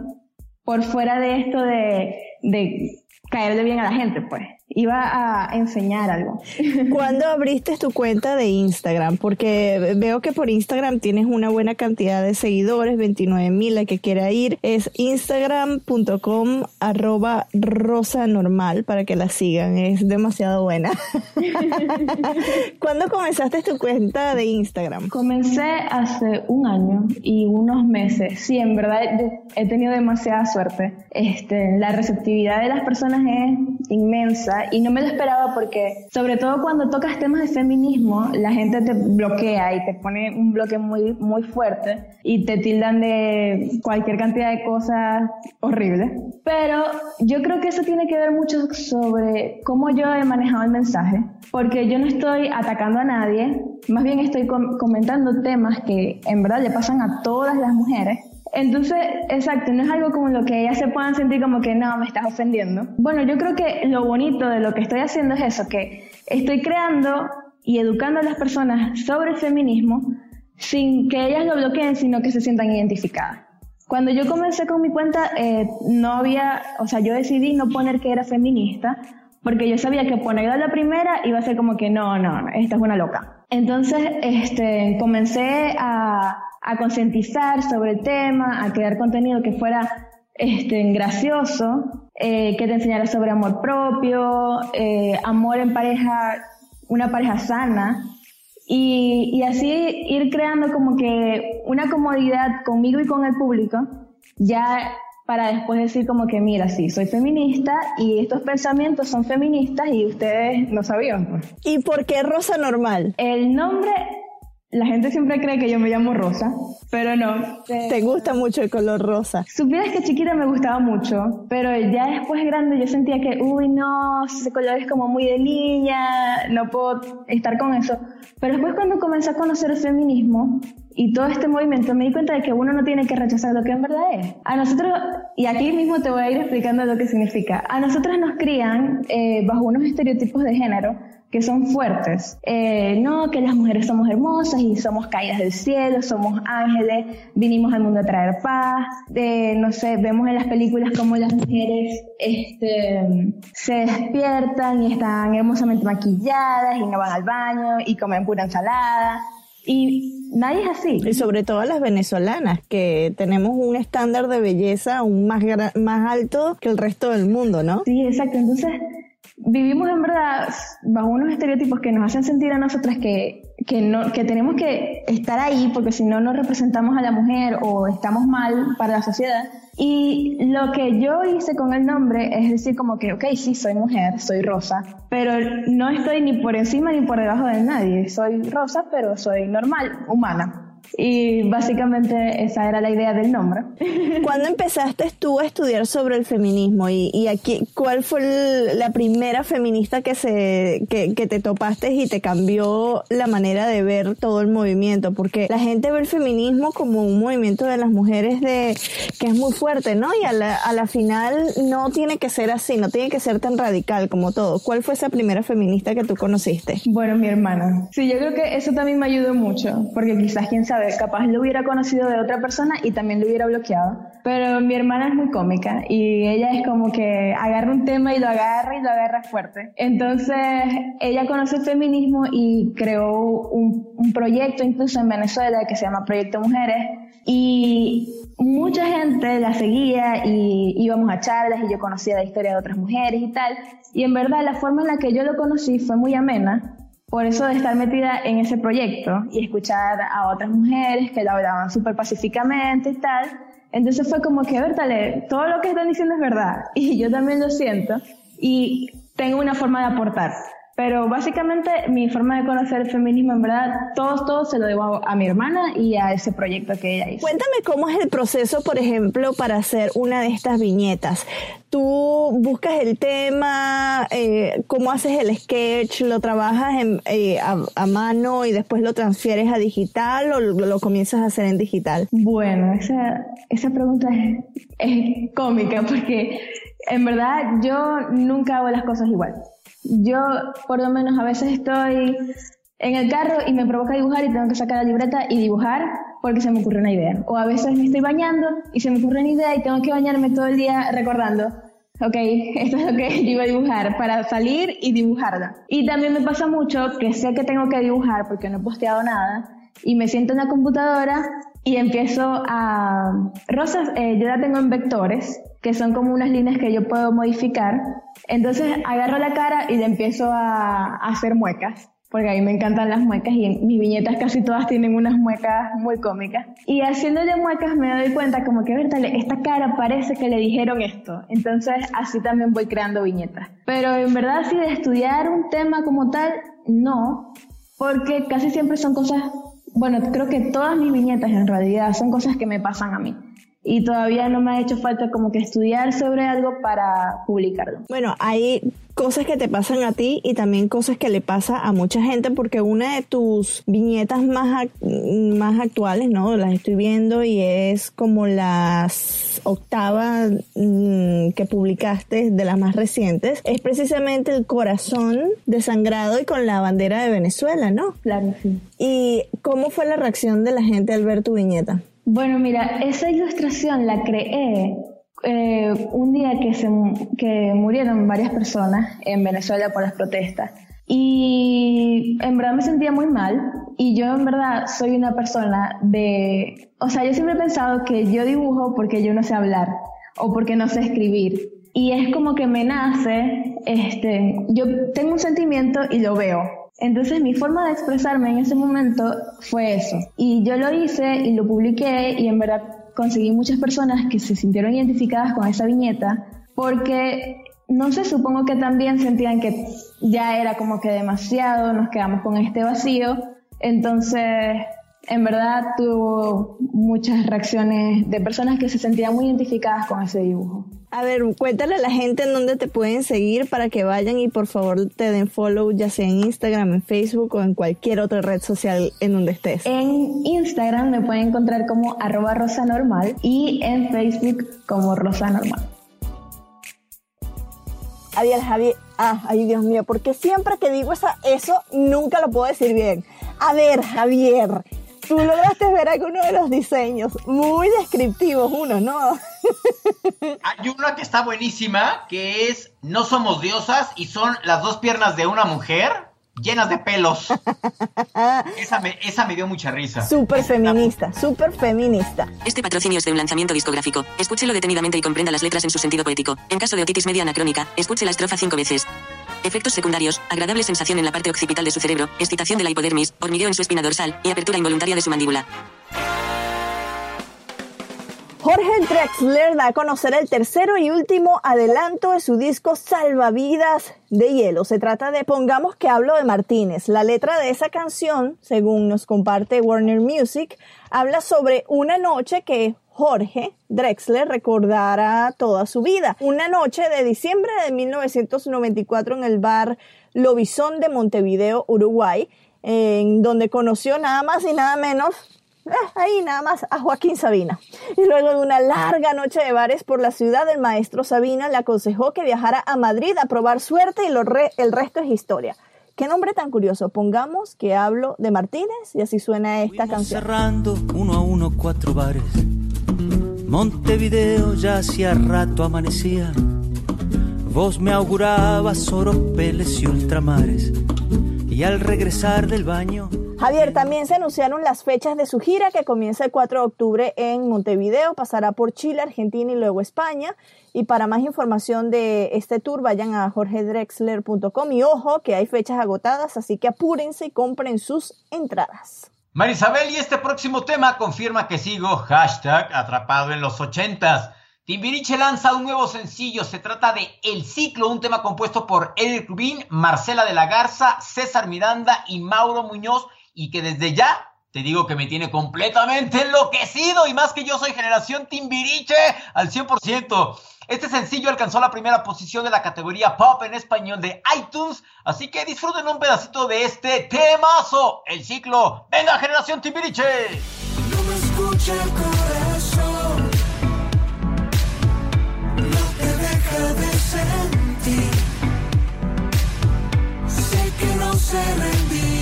por fuera de esto de, de caerle bien a la gente, pues. Iba a enseñar algo. ¿Cuándo abriste tu cuenta de Instagram? Porque veo que por Instagram tienes una buena cantidad de seguidores, 29 mil, la que quiera ir. Es instagram.com arroba rosa normal para que la sigan. Es demasiado buena. ¿Cuándo comenzaste tu cuenta de Instagram? Comencé hace un año y unos meses. Sí, en verdad he tenido demasiada suerte. Este, la receptividad de las personas es inmensa y no me lo esperaba porque, sobre todo cuando tocas temas de feminismo, la gente te bloquea y te pone un bloque muy, muy fuerte y te tildan de cualquier cantidad de cosas horribles. Pero yo creo que eso tiene que ver mucho sobre cómo yo he manejado el mensaje, porque yo no estoy atacando a nadie, más bien estoy com- comentando temas que en verdad le pasan a todas las mujeres. Entonces, exacto, no es algo como lo que ellas se puedan sentir como que no, me estás ofendiendo. Bueno, yo creo que lo bonito de lo que estoy haciendo es eso, que estoy creando y educando a las personas sobre el feminismo sin que ellas lo bloqueen, sino que se sientan identificadas. Cuando yo comencé con mi cuenta, eh, no había, o sea, yo decidí no poner que era feminista, porque yo sabía que ponerla a la primera iba a ser como que no, no, esta es una loca. Entonces, este, comencé a, a concientizar sobre el tema, a crear contenido que fuera este, gracioso, eh, que te enseñara sobre amor propio, eh, amor en pareja, una pareja sana, y, y así ir creando como que una comodidad conmigo y con el público, ya para después decir como que mira, sí, soy feminista y estos pensamientos son feministas y ustedes no sabían. pues. ¿Y por qué Rosa Normal? El nombre, la gente siempre cree que yo me llamo Rosa, pero no. Te gusta mucho el color rosa. Supieras que chiquita me gustaba mucho, pero ya después grande yo sentía que, uy, no, ese color es como muy de niña, no puedo estar con eso. Pero después cuando comencé a conocer el feminismo y todo este movimiento, me di cuenta de que uno no tiene que rechazar lo que en verdad es. A nosotros, y aquí mismo te voy a ir explicando lo que significa, a nosotros nos crían eh, bajo unos estereotipos de género que son fuertes. Eh, no, que las mujeres somos hermosas y somos caídas del cielo, somos ángeles, vinimos al mundo a traer paz. Eh, no sé, vemos en las películas como las mujeres este, se despiertan y están hermosamente maquilladas y no van al baño y comen pura ensalada. Y nadie es así. Y sobre todo las venezolanas, que tenemos un estándar de belleza aún más, más alto que el resto del mundo, ¿no? Sí, exacto. Entonces, vivimos en verdad bajo unos estereotipos que nos hacen sentir a nosotras que, que, no, que tenemos que estar ahí porque si no, no representamos a la mujer o estamos mal para la sociedad. Y lo que yo hice con el nombre es decir como que, ok, sí, soy mujer, soy rosa, pero no estoy ni por encima ni por debajo de nadie. Soy rosa, pero soy normal, humana. Y básicamente esa era la idea del nombre. ¿Cuándo empezaste tú a estudiar sobre el feminismo y, y aquí cuál fue el- la primera feminista que se que, que te topaste y te cambió la manera de ver todo el movimiento? Porque la gente ve el feminismo como un movimiento de las mujeres de que es muy fuerte, ¿no? Y a la, a la final no tiene que ser así, no tiene que ser tan radical como todo. ¿Cuál fue esa primera feminista que tú conociste? Bueno, mi hermana. Sí, yo creo que eso también me ayudó mucho, porque quizás, quién sabe, capaz lo hubiera conocido de otra persona y también lo hubiera bloqueado. Pero mi hermana es muy cómica y ella es como que agarra un tema y lo agarra y lo agarra fuerte. Entonces, ella conoce el feminismo y creó un, un proyecto incluso en Venezuela que se llama Proyecto Mujeres y mucha gente la seguía y íbamos a charlas y yo conocía la historia de otras mujeres y tal. Y en verdad la forma en la que yo lo conocí fue muy amena. Por eso de estar metida en ese proyecto y escuchar a otras mujeres que lo hablaban súper pacíficamente y tal. Entonces fue como que, Bertale, todo lo que están diciendo es verdad. Y yo también lo siento. Y tengo una forma de aportar. Pero básicamente mi forma de conocer el feminismo, en verdad, todo, todo se lo debo a, a mi hermana y a ese proyecto que ella hizo. Cuéntame cómo es el proceso, por ejemplo, para hacer una de estas viñetas. Tú buscas el tema, eh, cómo haces el sketch, lo trabajas en, eh, a, a mano y después lo transfieres a digital o lo, lo comienzas a hacer en digital. Bueno, esa, esa pregunta es, es cómica porque en verdad yo nunca hago las cosas igual. Yo por lo menos a veces estoy en el carro y me provoca dibujar y tengo que sacar la libreta y dibujar porque se me ocurre una idea. O a veces me estoy bañando y se me ocurre una idea y tengo que bañarme todo el día recordando, ok, esto es lo que iba a dibujar para salir y dibujarla. Y también me pasa mucho que sé que tengo que dibujar porque no he posteado nada y me siento en la computadora y empiezo a... Rosas, eh, yo la tengo en vectores, que son como unas líneas que yo puedo modificar. Entonces agarro la cara y le empiezo a, hacer muecas. porque a mí me encantan las muecas y mis viñetas casi todas tienen unas muecas muy cómicas. Y haciéndole muecas me doy cuenta como que, Bertale, esta cara parece que le dijeron esto. Entonces así también voy creando viñetas. Pero en verdad, si de estudiar un tema como tal, no, porque casi siempre son cosas, bueno, creo que todas mis viñetas en realidad son cosas que me pasan a mí y todavía no me ha hecho falta como que estudiar sobre algo para publicarlo. Bueno, hay cosas que te pasan a ti y también cosas que le pasa a mucha gente porque una de tus viñetas más, más actuales, ¿no? Las estoy viendo y es como las octava mm, que publicaste de las más recientes. Es precisamente el corazón desangrado y con la bandera de Venezuela, ¿no? Claro, sí. ¿Y cómo fue la reacción de la gente al ver tu viñeta? Bueno, mira, esa ilustración la creé eh, un día que, se, que murieron varias personas en Venezuela por las protestas. Y en verdad me sentía muy mal. Y yo en verdad soy una persona de... O sea, yo siempre he pensado que yo dibujo porque yo no sé hablar o porque no sé escribir. Y es como que me nace, este, yo tengo un sentimiento y lo veo. Entonces mi forma de expresarme en ese momento fue eso. Y yo lo hice y lo publiqué y en verdad conseguí muchas personas que se sintieron identificadas con esa viñeta porque, no sé, supongo que también sentían que ya era como que demasiado, nos quedamos con este vacío. Entonces, en verdad tuvo muchas reacciones de personas que se sentían muy identificadas con ese dibujo. A ver, cuéntale a la gente en dónde te pueden seguir para que vayan y por favor te den follow, ya sea en Instagram, en Facebook o en cualquier otra red social en donde estés. En Instagram me pueden encontrar como arroba rosa normal y en Facebook como rosa normal. Javier, Javier, ah, ay Dios mío, porque siempre que digo esa, eso nunca lo puedo decir bien. A ver, Javier, tú lograste ver alguno de los diseños, muy descriptivos uno, ¿no? Hay una que está buenísima, que es No somos diosas y son las dos piernas de una mujer llenas de pelos. esa, me, esa me dio mucha risa. Súper feminista, súper feminista. Este patrocinio es de un lanzamiento discográfico. Escúchelo detenidamente y comprenda las letras en su sentido poético. En caso de otitis media anacrónica, escuche la estrofa cinco veces. Efectos secundarios, agradable sensación en la parte occipital de su cerebro, excitación de la hipodermis, hormigueo en su espina dorsal y apertura involuntaria de su mandíbula. Jorge Drexler da a conocer el tercero y último adelanto de su disco Salvavidas de Hielo. Se trata de Pongamos que hablo de Martínez. La letra de esa canción, según nos comparte Warner Music, habla sobre una noche que Jorge Drexler recordará toda su vida. Una noche de diciembre de 1994 en el bar Lobizón de Montevideo, Uruguay, en donde conoció nada más y nada menos eh, ahí nada más a Joaquín Sabina. Y luego de una larga noche de bares por la ciudad, el maestro Sabina le aconsejó que viajara a Madrid a probar suerte y lo re- el resto es historia. Qué nombre tan curioso. Pongamos que hablo de Martínez y así suena esta canción. cerrando uno a uno cuatro bares. Montevideo ya hacía rato amanecía. Vos me augurabas oropeles y ultramares. Y al regresar del baño, Javier, también se anunciaron las fechas de su gira que comienza el 4 de octubre en Montevideo, pasará por Chile, Argentina y luego España. Y para más información de este tour vayan a jorgedrexler.com y ojo que hay fechas agotadas, así que apúrense y compren sus entradas. Marisabel, y este próximo tema confirma que sigo hashtag atrapado en los ochentas. Timbiriche lanza un nuevo sencillo, se trata de El Ciclo, un tema compuesto por Eric Rubin, Marcela de la Garza, César Miranda y Mauro Muñoz, y que desde ya te digo que me tiene completamente enloquecido, y más que yo soy generación Timbiriche al 100%. Este sencillo alcanzó la primera posición de la categoría pop en español de iTunes, así que disfruten un pedacito de este temazo, El Ciclo. ¡Venga, generación Timbiriche! No me escucha el corazón, sentir. Sé que no se.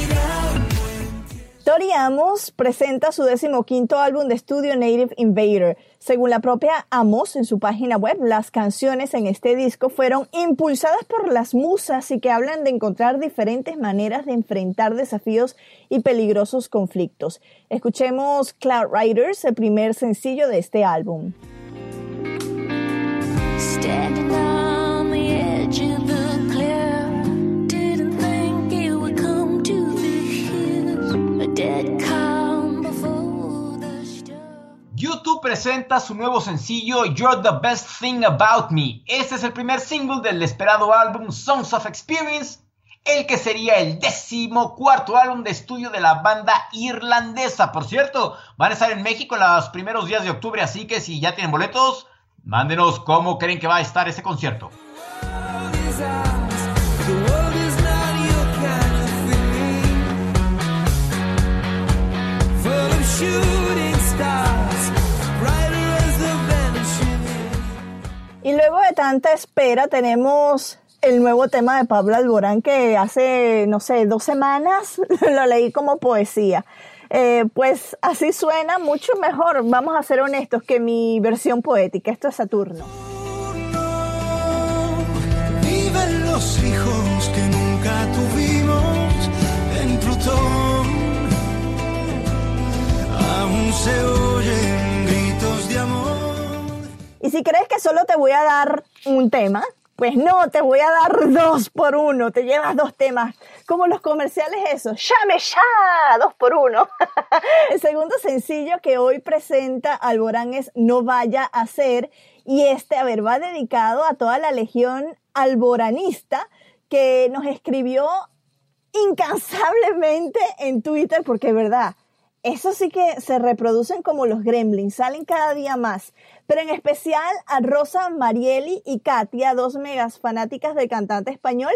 Tori Amos presenta su decimoquinto álbum de estudio Native Invader. Según la propia Amos en su página web, las canciones en este disco fueron impulsadas por las musas y que hablan de encontrar diferentes maneras de enfrentar desafíos y peligrosos conflictos. Escuchemos Cloud Riders, el primer sencillo de este álbum. The edge YouTube presenta su nuevo sencillo You're the Best Thing About Me. Este es el primer single del esperado álbum Songs of Experience, el que sería el décimo cuarto álbum de estudio de la banda irlandesa. Por cierto, van a estar en México en los primeros días de octubre, así que si ya tienen boletos, mándenos cómo creen que va a estar ese concierto. Y luego de tanta espera tenemos el nuevo tema de Pablo Alborán que hace, no sé, dos semanas lo leí como poesía. Eh, pues así suena mucho mejor, vamos a ser honestos, que mi versión poética. Esto es Saturno. Viven los hijos que nunca tuvimos en Plutón. Se oyen gritos de amor. Y si crees que solo te voy a dar un tema, pues no, te voy a dar dos por uno, te llevas dos temas, como los comerciales esos, llame ya, dos por uno. El segundo sencillo que hoy presenta Alborán es No vaya a ser, y este, a ver, va dedicado a toda la legión alboranista que nos escribió incansablemente en Twitter, porque es verdad, eso sí que se reproducen como los gremlins, salen cada día más. Pero en especial a Rosa Marieli y Katia, dos megas fanáticas del cantante español,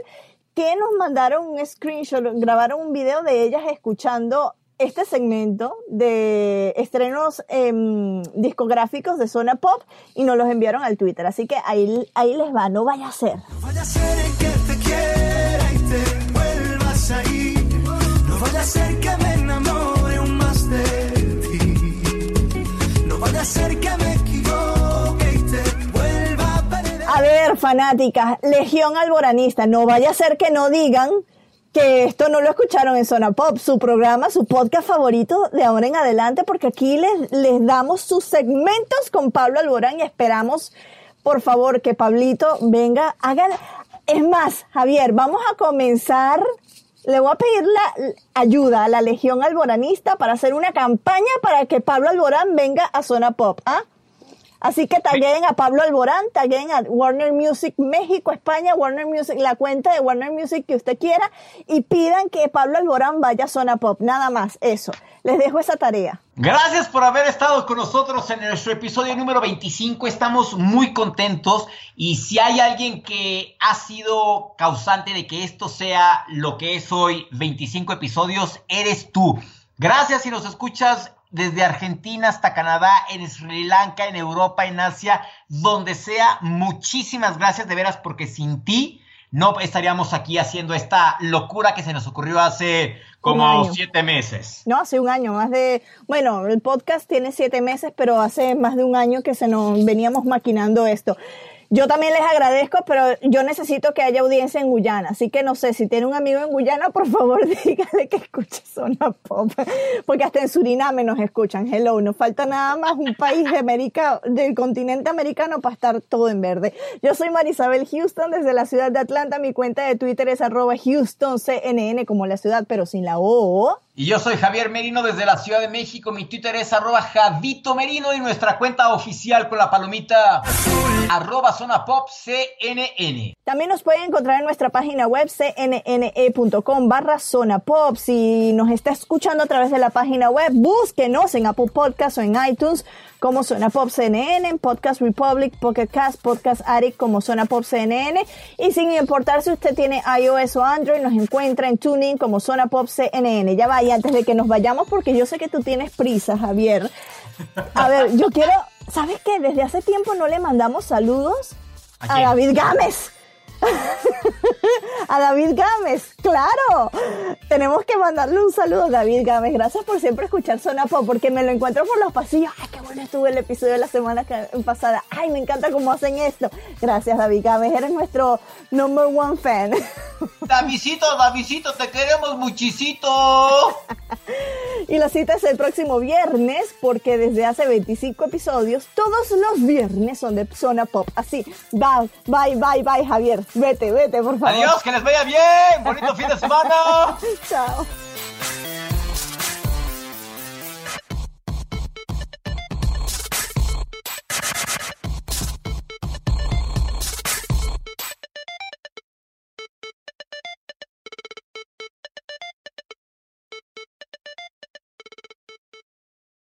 que nos mandaron un screenshot, grabaron un video de ellas escuchando este segmento de estrenos em, discográficos de Zona Pop y nos los enviaron al Twitter. Así que ahí, ahí les va, no vaya a ser. No vaya a ser que te y te vuelvas. No vaya a ser que me fanáticas, Legión Alboranista, no vaya a ser que no digan que esto no lo escucharon en Zona Pop, su programa, su podcast favorito de ahora en adelante, porque aquí les, les damos sus segmentos con Pablo Alborán y esperamos, por favor, que Pablito venga, hagan, es más, Javier, vamos a comenzar, le voy a pedir la ayuda a la Legión Alboranista para hacer una campaña para que Pablo Alborán venga a Zona Pop, ¿ah? Así que taguen a Pablo Alborán, taguen a Warner Music México, España, Warner Music, la cuenta de Warner Music que usted quiera y pidan que Pablo Alborán vaya a Zona Pop. Nada más, eso. Les dejo esa tarea. Gracias por haber estado con nosotros en nuestro episodio número 25. Estamos muy contentos y si hay alguien que ha sido causante de que esto sea lo que es hoy, 25 episodios, eres tú. Gracias si nos escuchas desde Argentina hasta Canadá, en Sri Lanka, en Europa, en Asia, donde sea. Muchísimas gracias de veras porque sin ti no estaríamos aquí haciendo esta locura que se nos ocurrió hace como siete meses. No, hace un año, más de, bueno, el podcast tiene siete meses, pero hace más de un año que se nos veníamos maquinando esto. Yo también les agradezco, pero yo necesito que haya audiencia en Guyana, así que no sé, si tiene un amigo en Guyana, por favor dígale que escuche Zona Pop, porque hasta en Suriname nos escuchan. Hello, nos falta nada más un país de América, del continente americano para estar todo en verde. Yo soy Marisabel Houston desde la ciudad de Atlanta, mi cuenta de Twitter es arroba HoustonCNN como la ciudad, pero sin la O. Y yo soy Javier Merino desde la Ciudad de México. Mi Twitter es arroba Javito Merino y nuestra cuenta oficial con la palomita arroba Zona. También nos pueden encontrar en nuestra página web cnne.com barra zona. Si nos está escuchando a través de la página web, búsquenos en Apple Podcast o en iTunes como Zona Pop CNN, en Podcast Republic, Pocket Cast, Podcast Addict como Zona Pop CNN. Y sin importar si usted tiene iOS o Android, nos encuentra en TuneIn como Zona Pop CNN. Ya vaya antes de que nos vayamos porque yo sé que tú tienes prisa, Javier. A ver, yo quiero, ¿sabes qué? Desde hace tiempo no le mandamos saludos ¿A a? David Gámez. a David Gámez, claro. Tenemos que mandarle un saludo a David Gámez. Gracias por siempre escuchar Zona Pop, porque me lo encuentro por los pasillos. Ay, qué bueno estuvo el episodio de la semana pasada. Ay, me encanta cómo hacen esto. Gracias, David Gámez. Eres nuestro number one fan. Davidito, Davidito, te queremos muchisito. Y la cita es el próximo viernes, porque desde hace 25 episodios, todos los viernes son de Zona Pop. Así, bye, bye, bye, bye, Javier. Vete, vete, por favor. Adiós, que les vaya bien. Bonito fin de semana. Chao.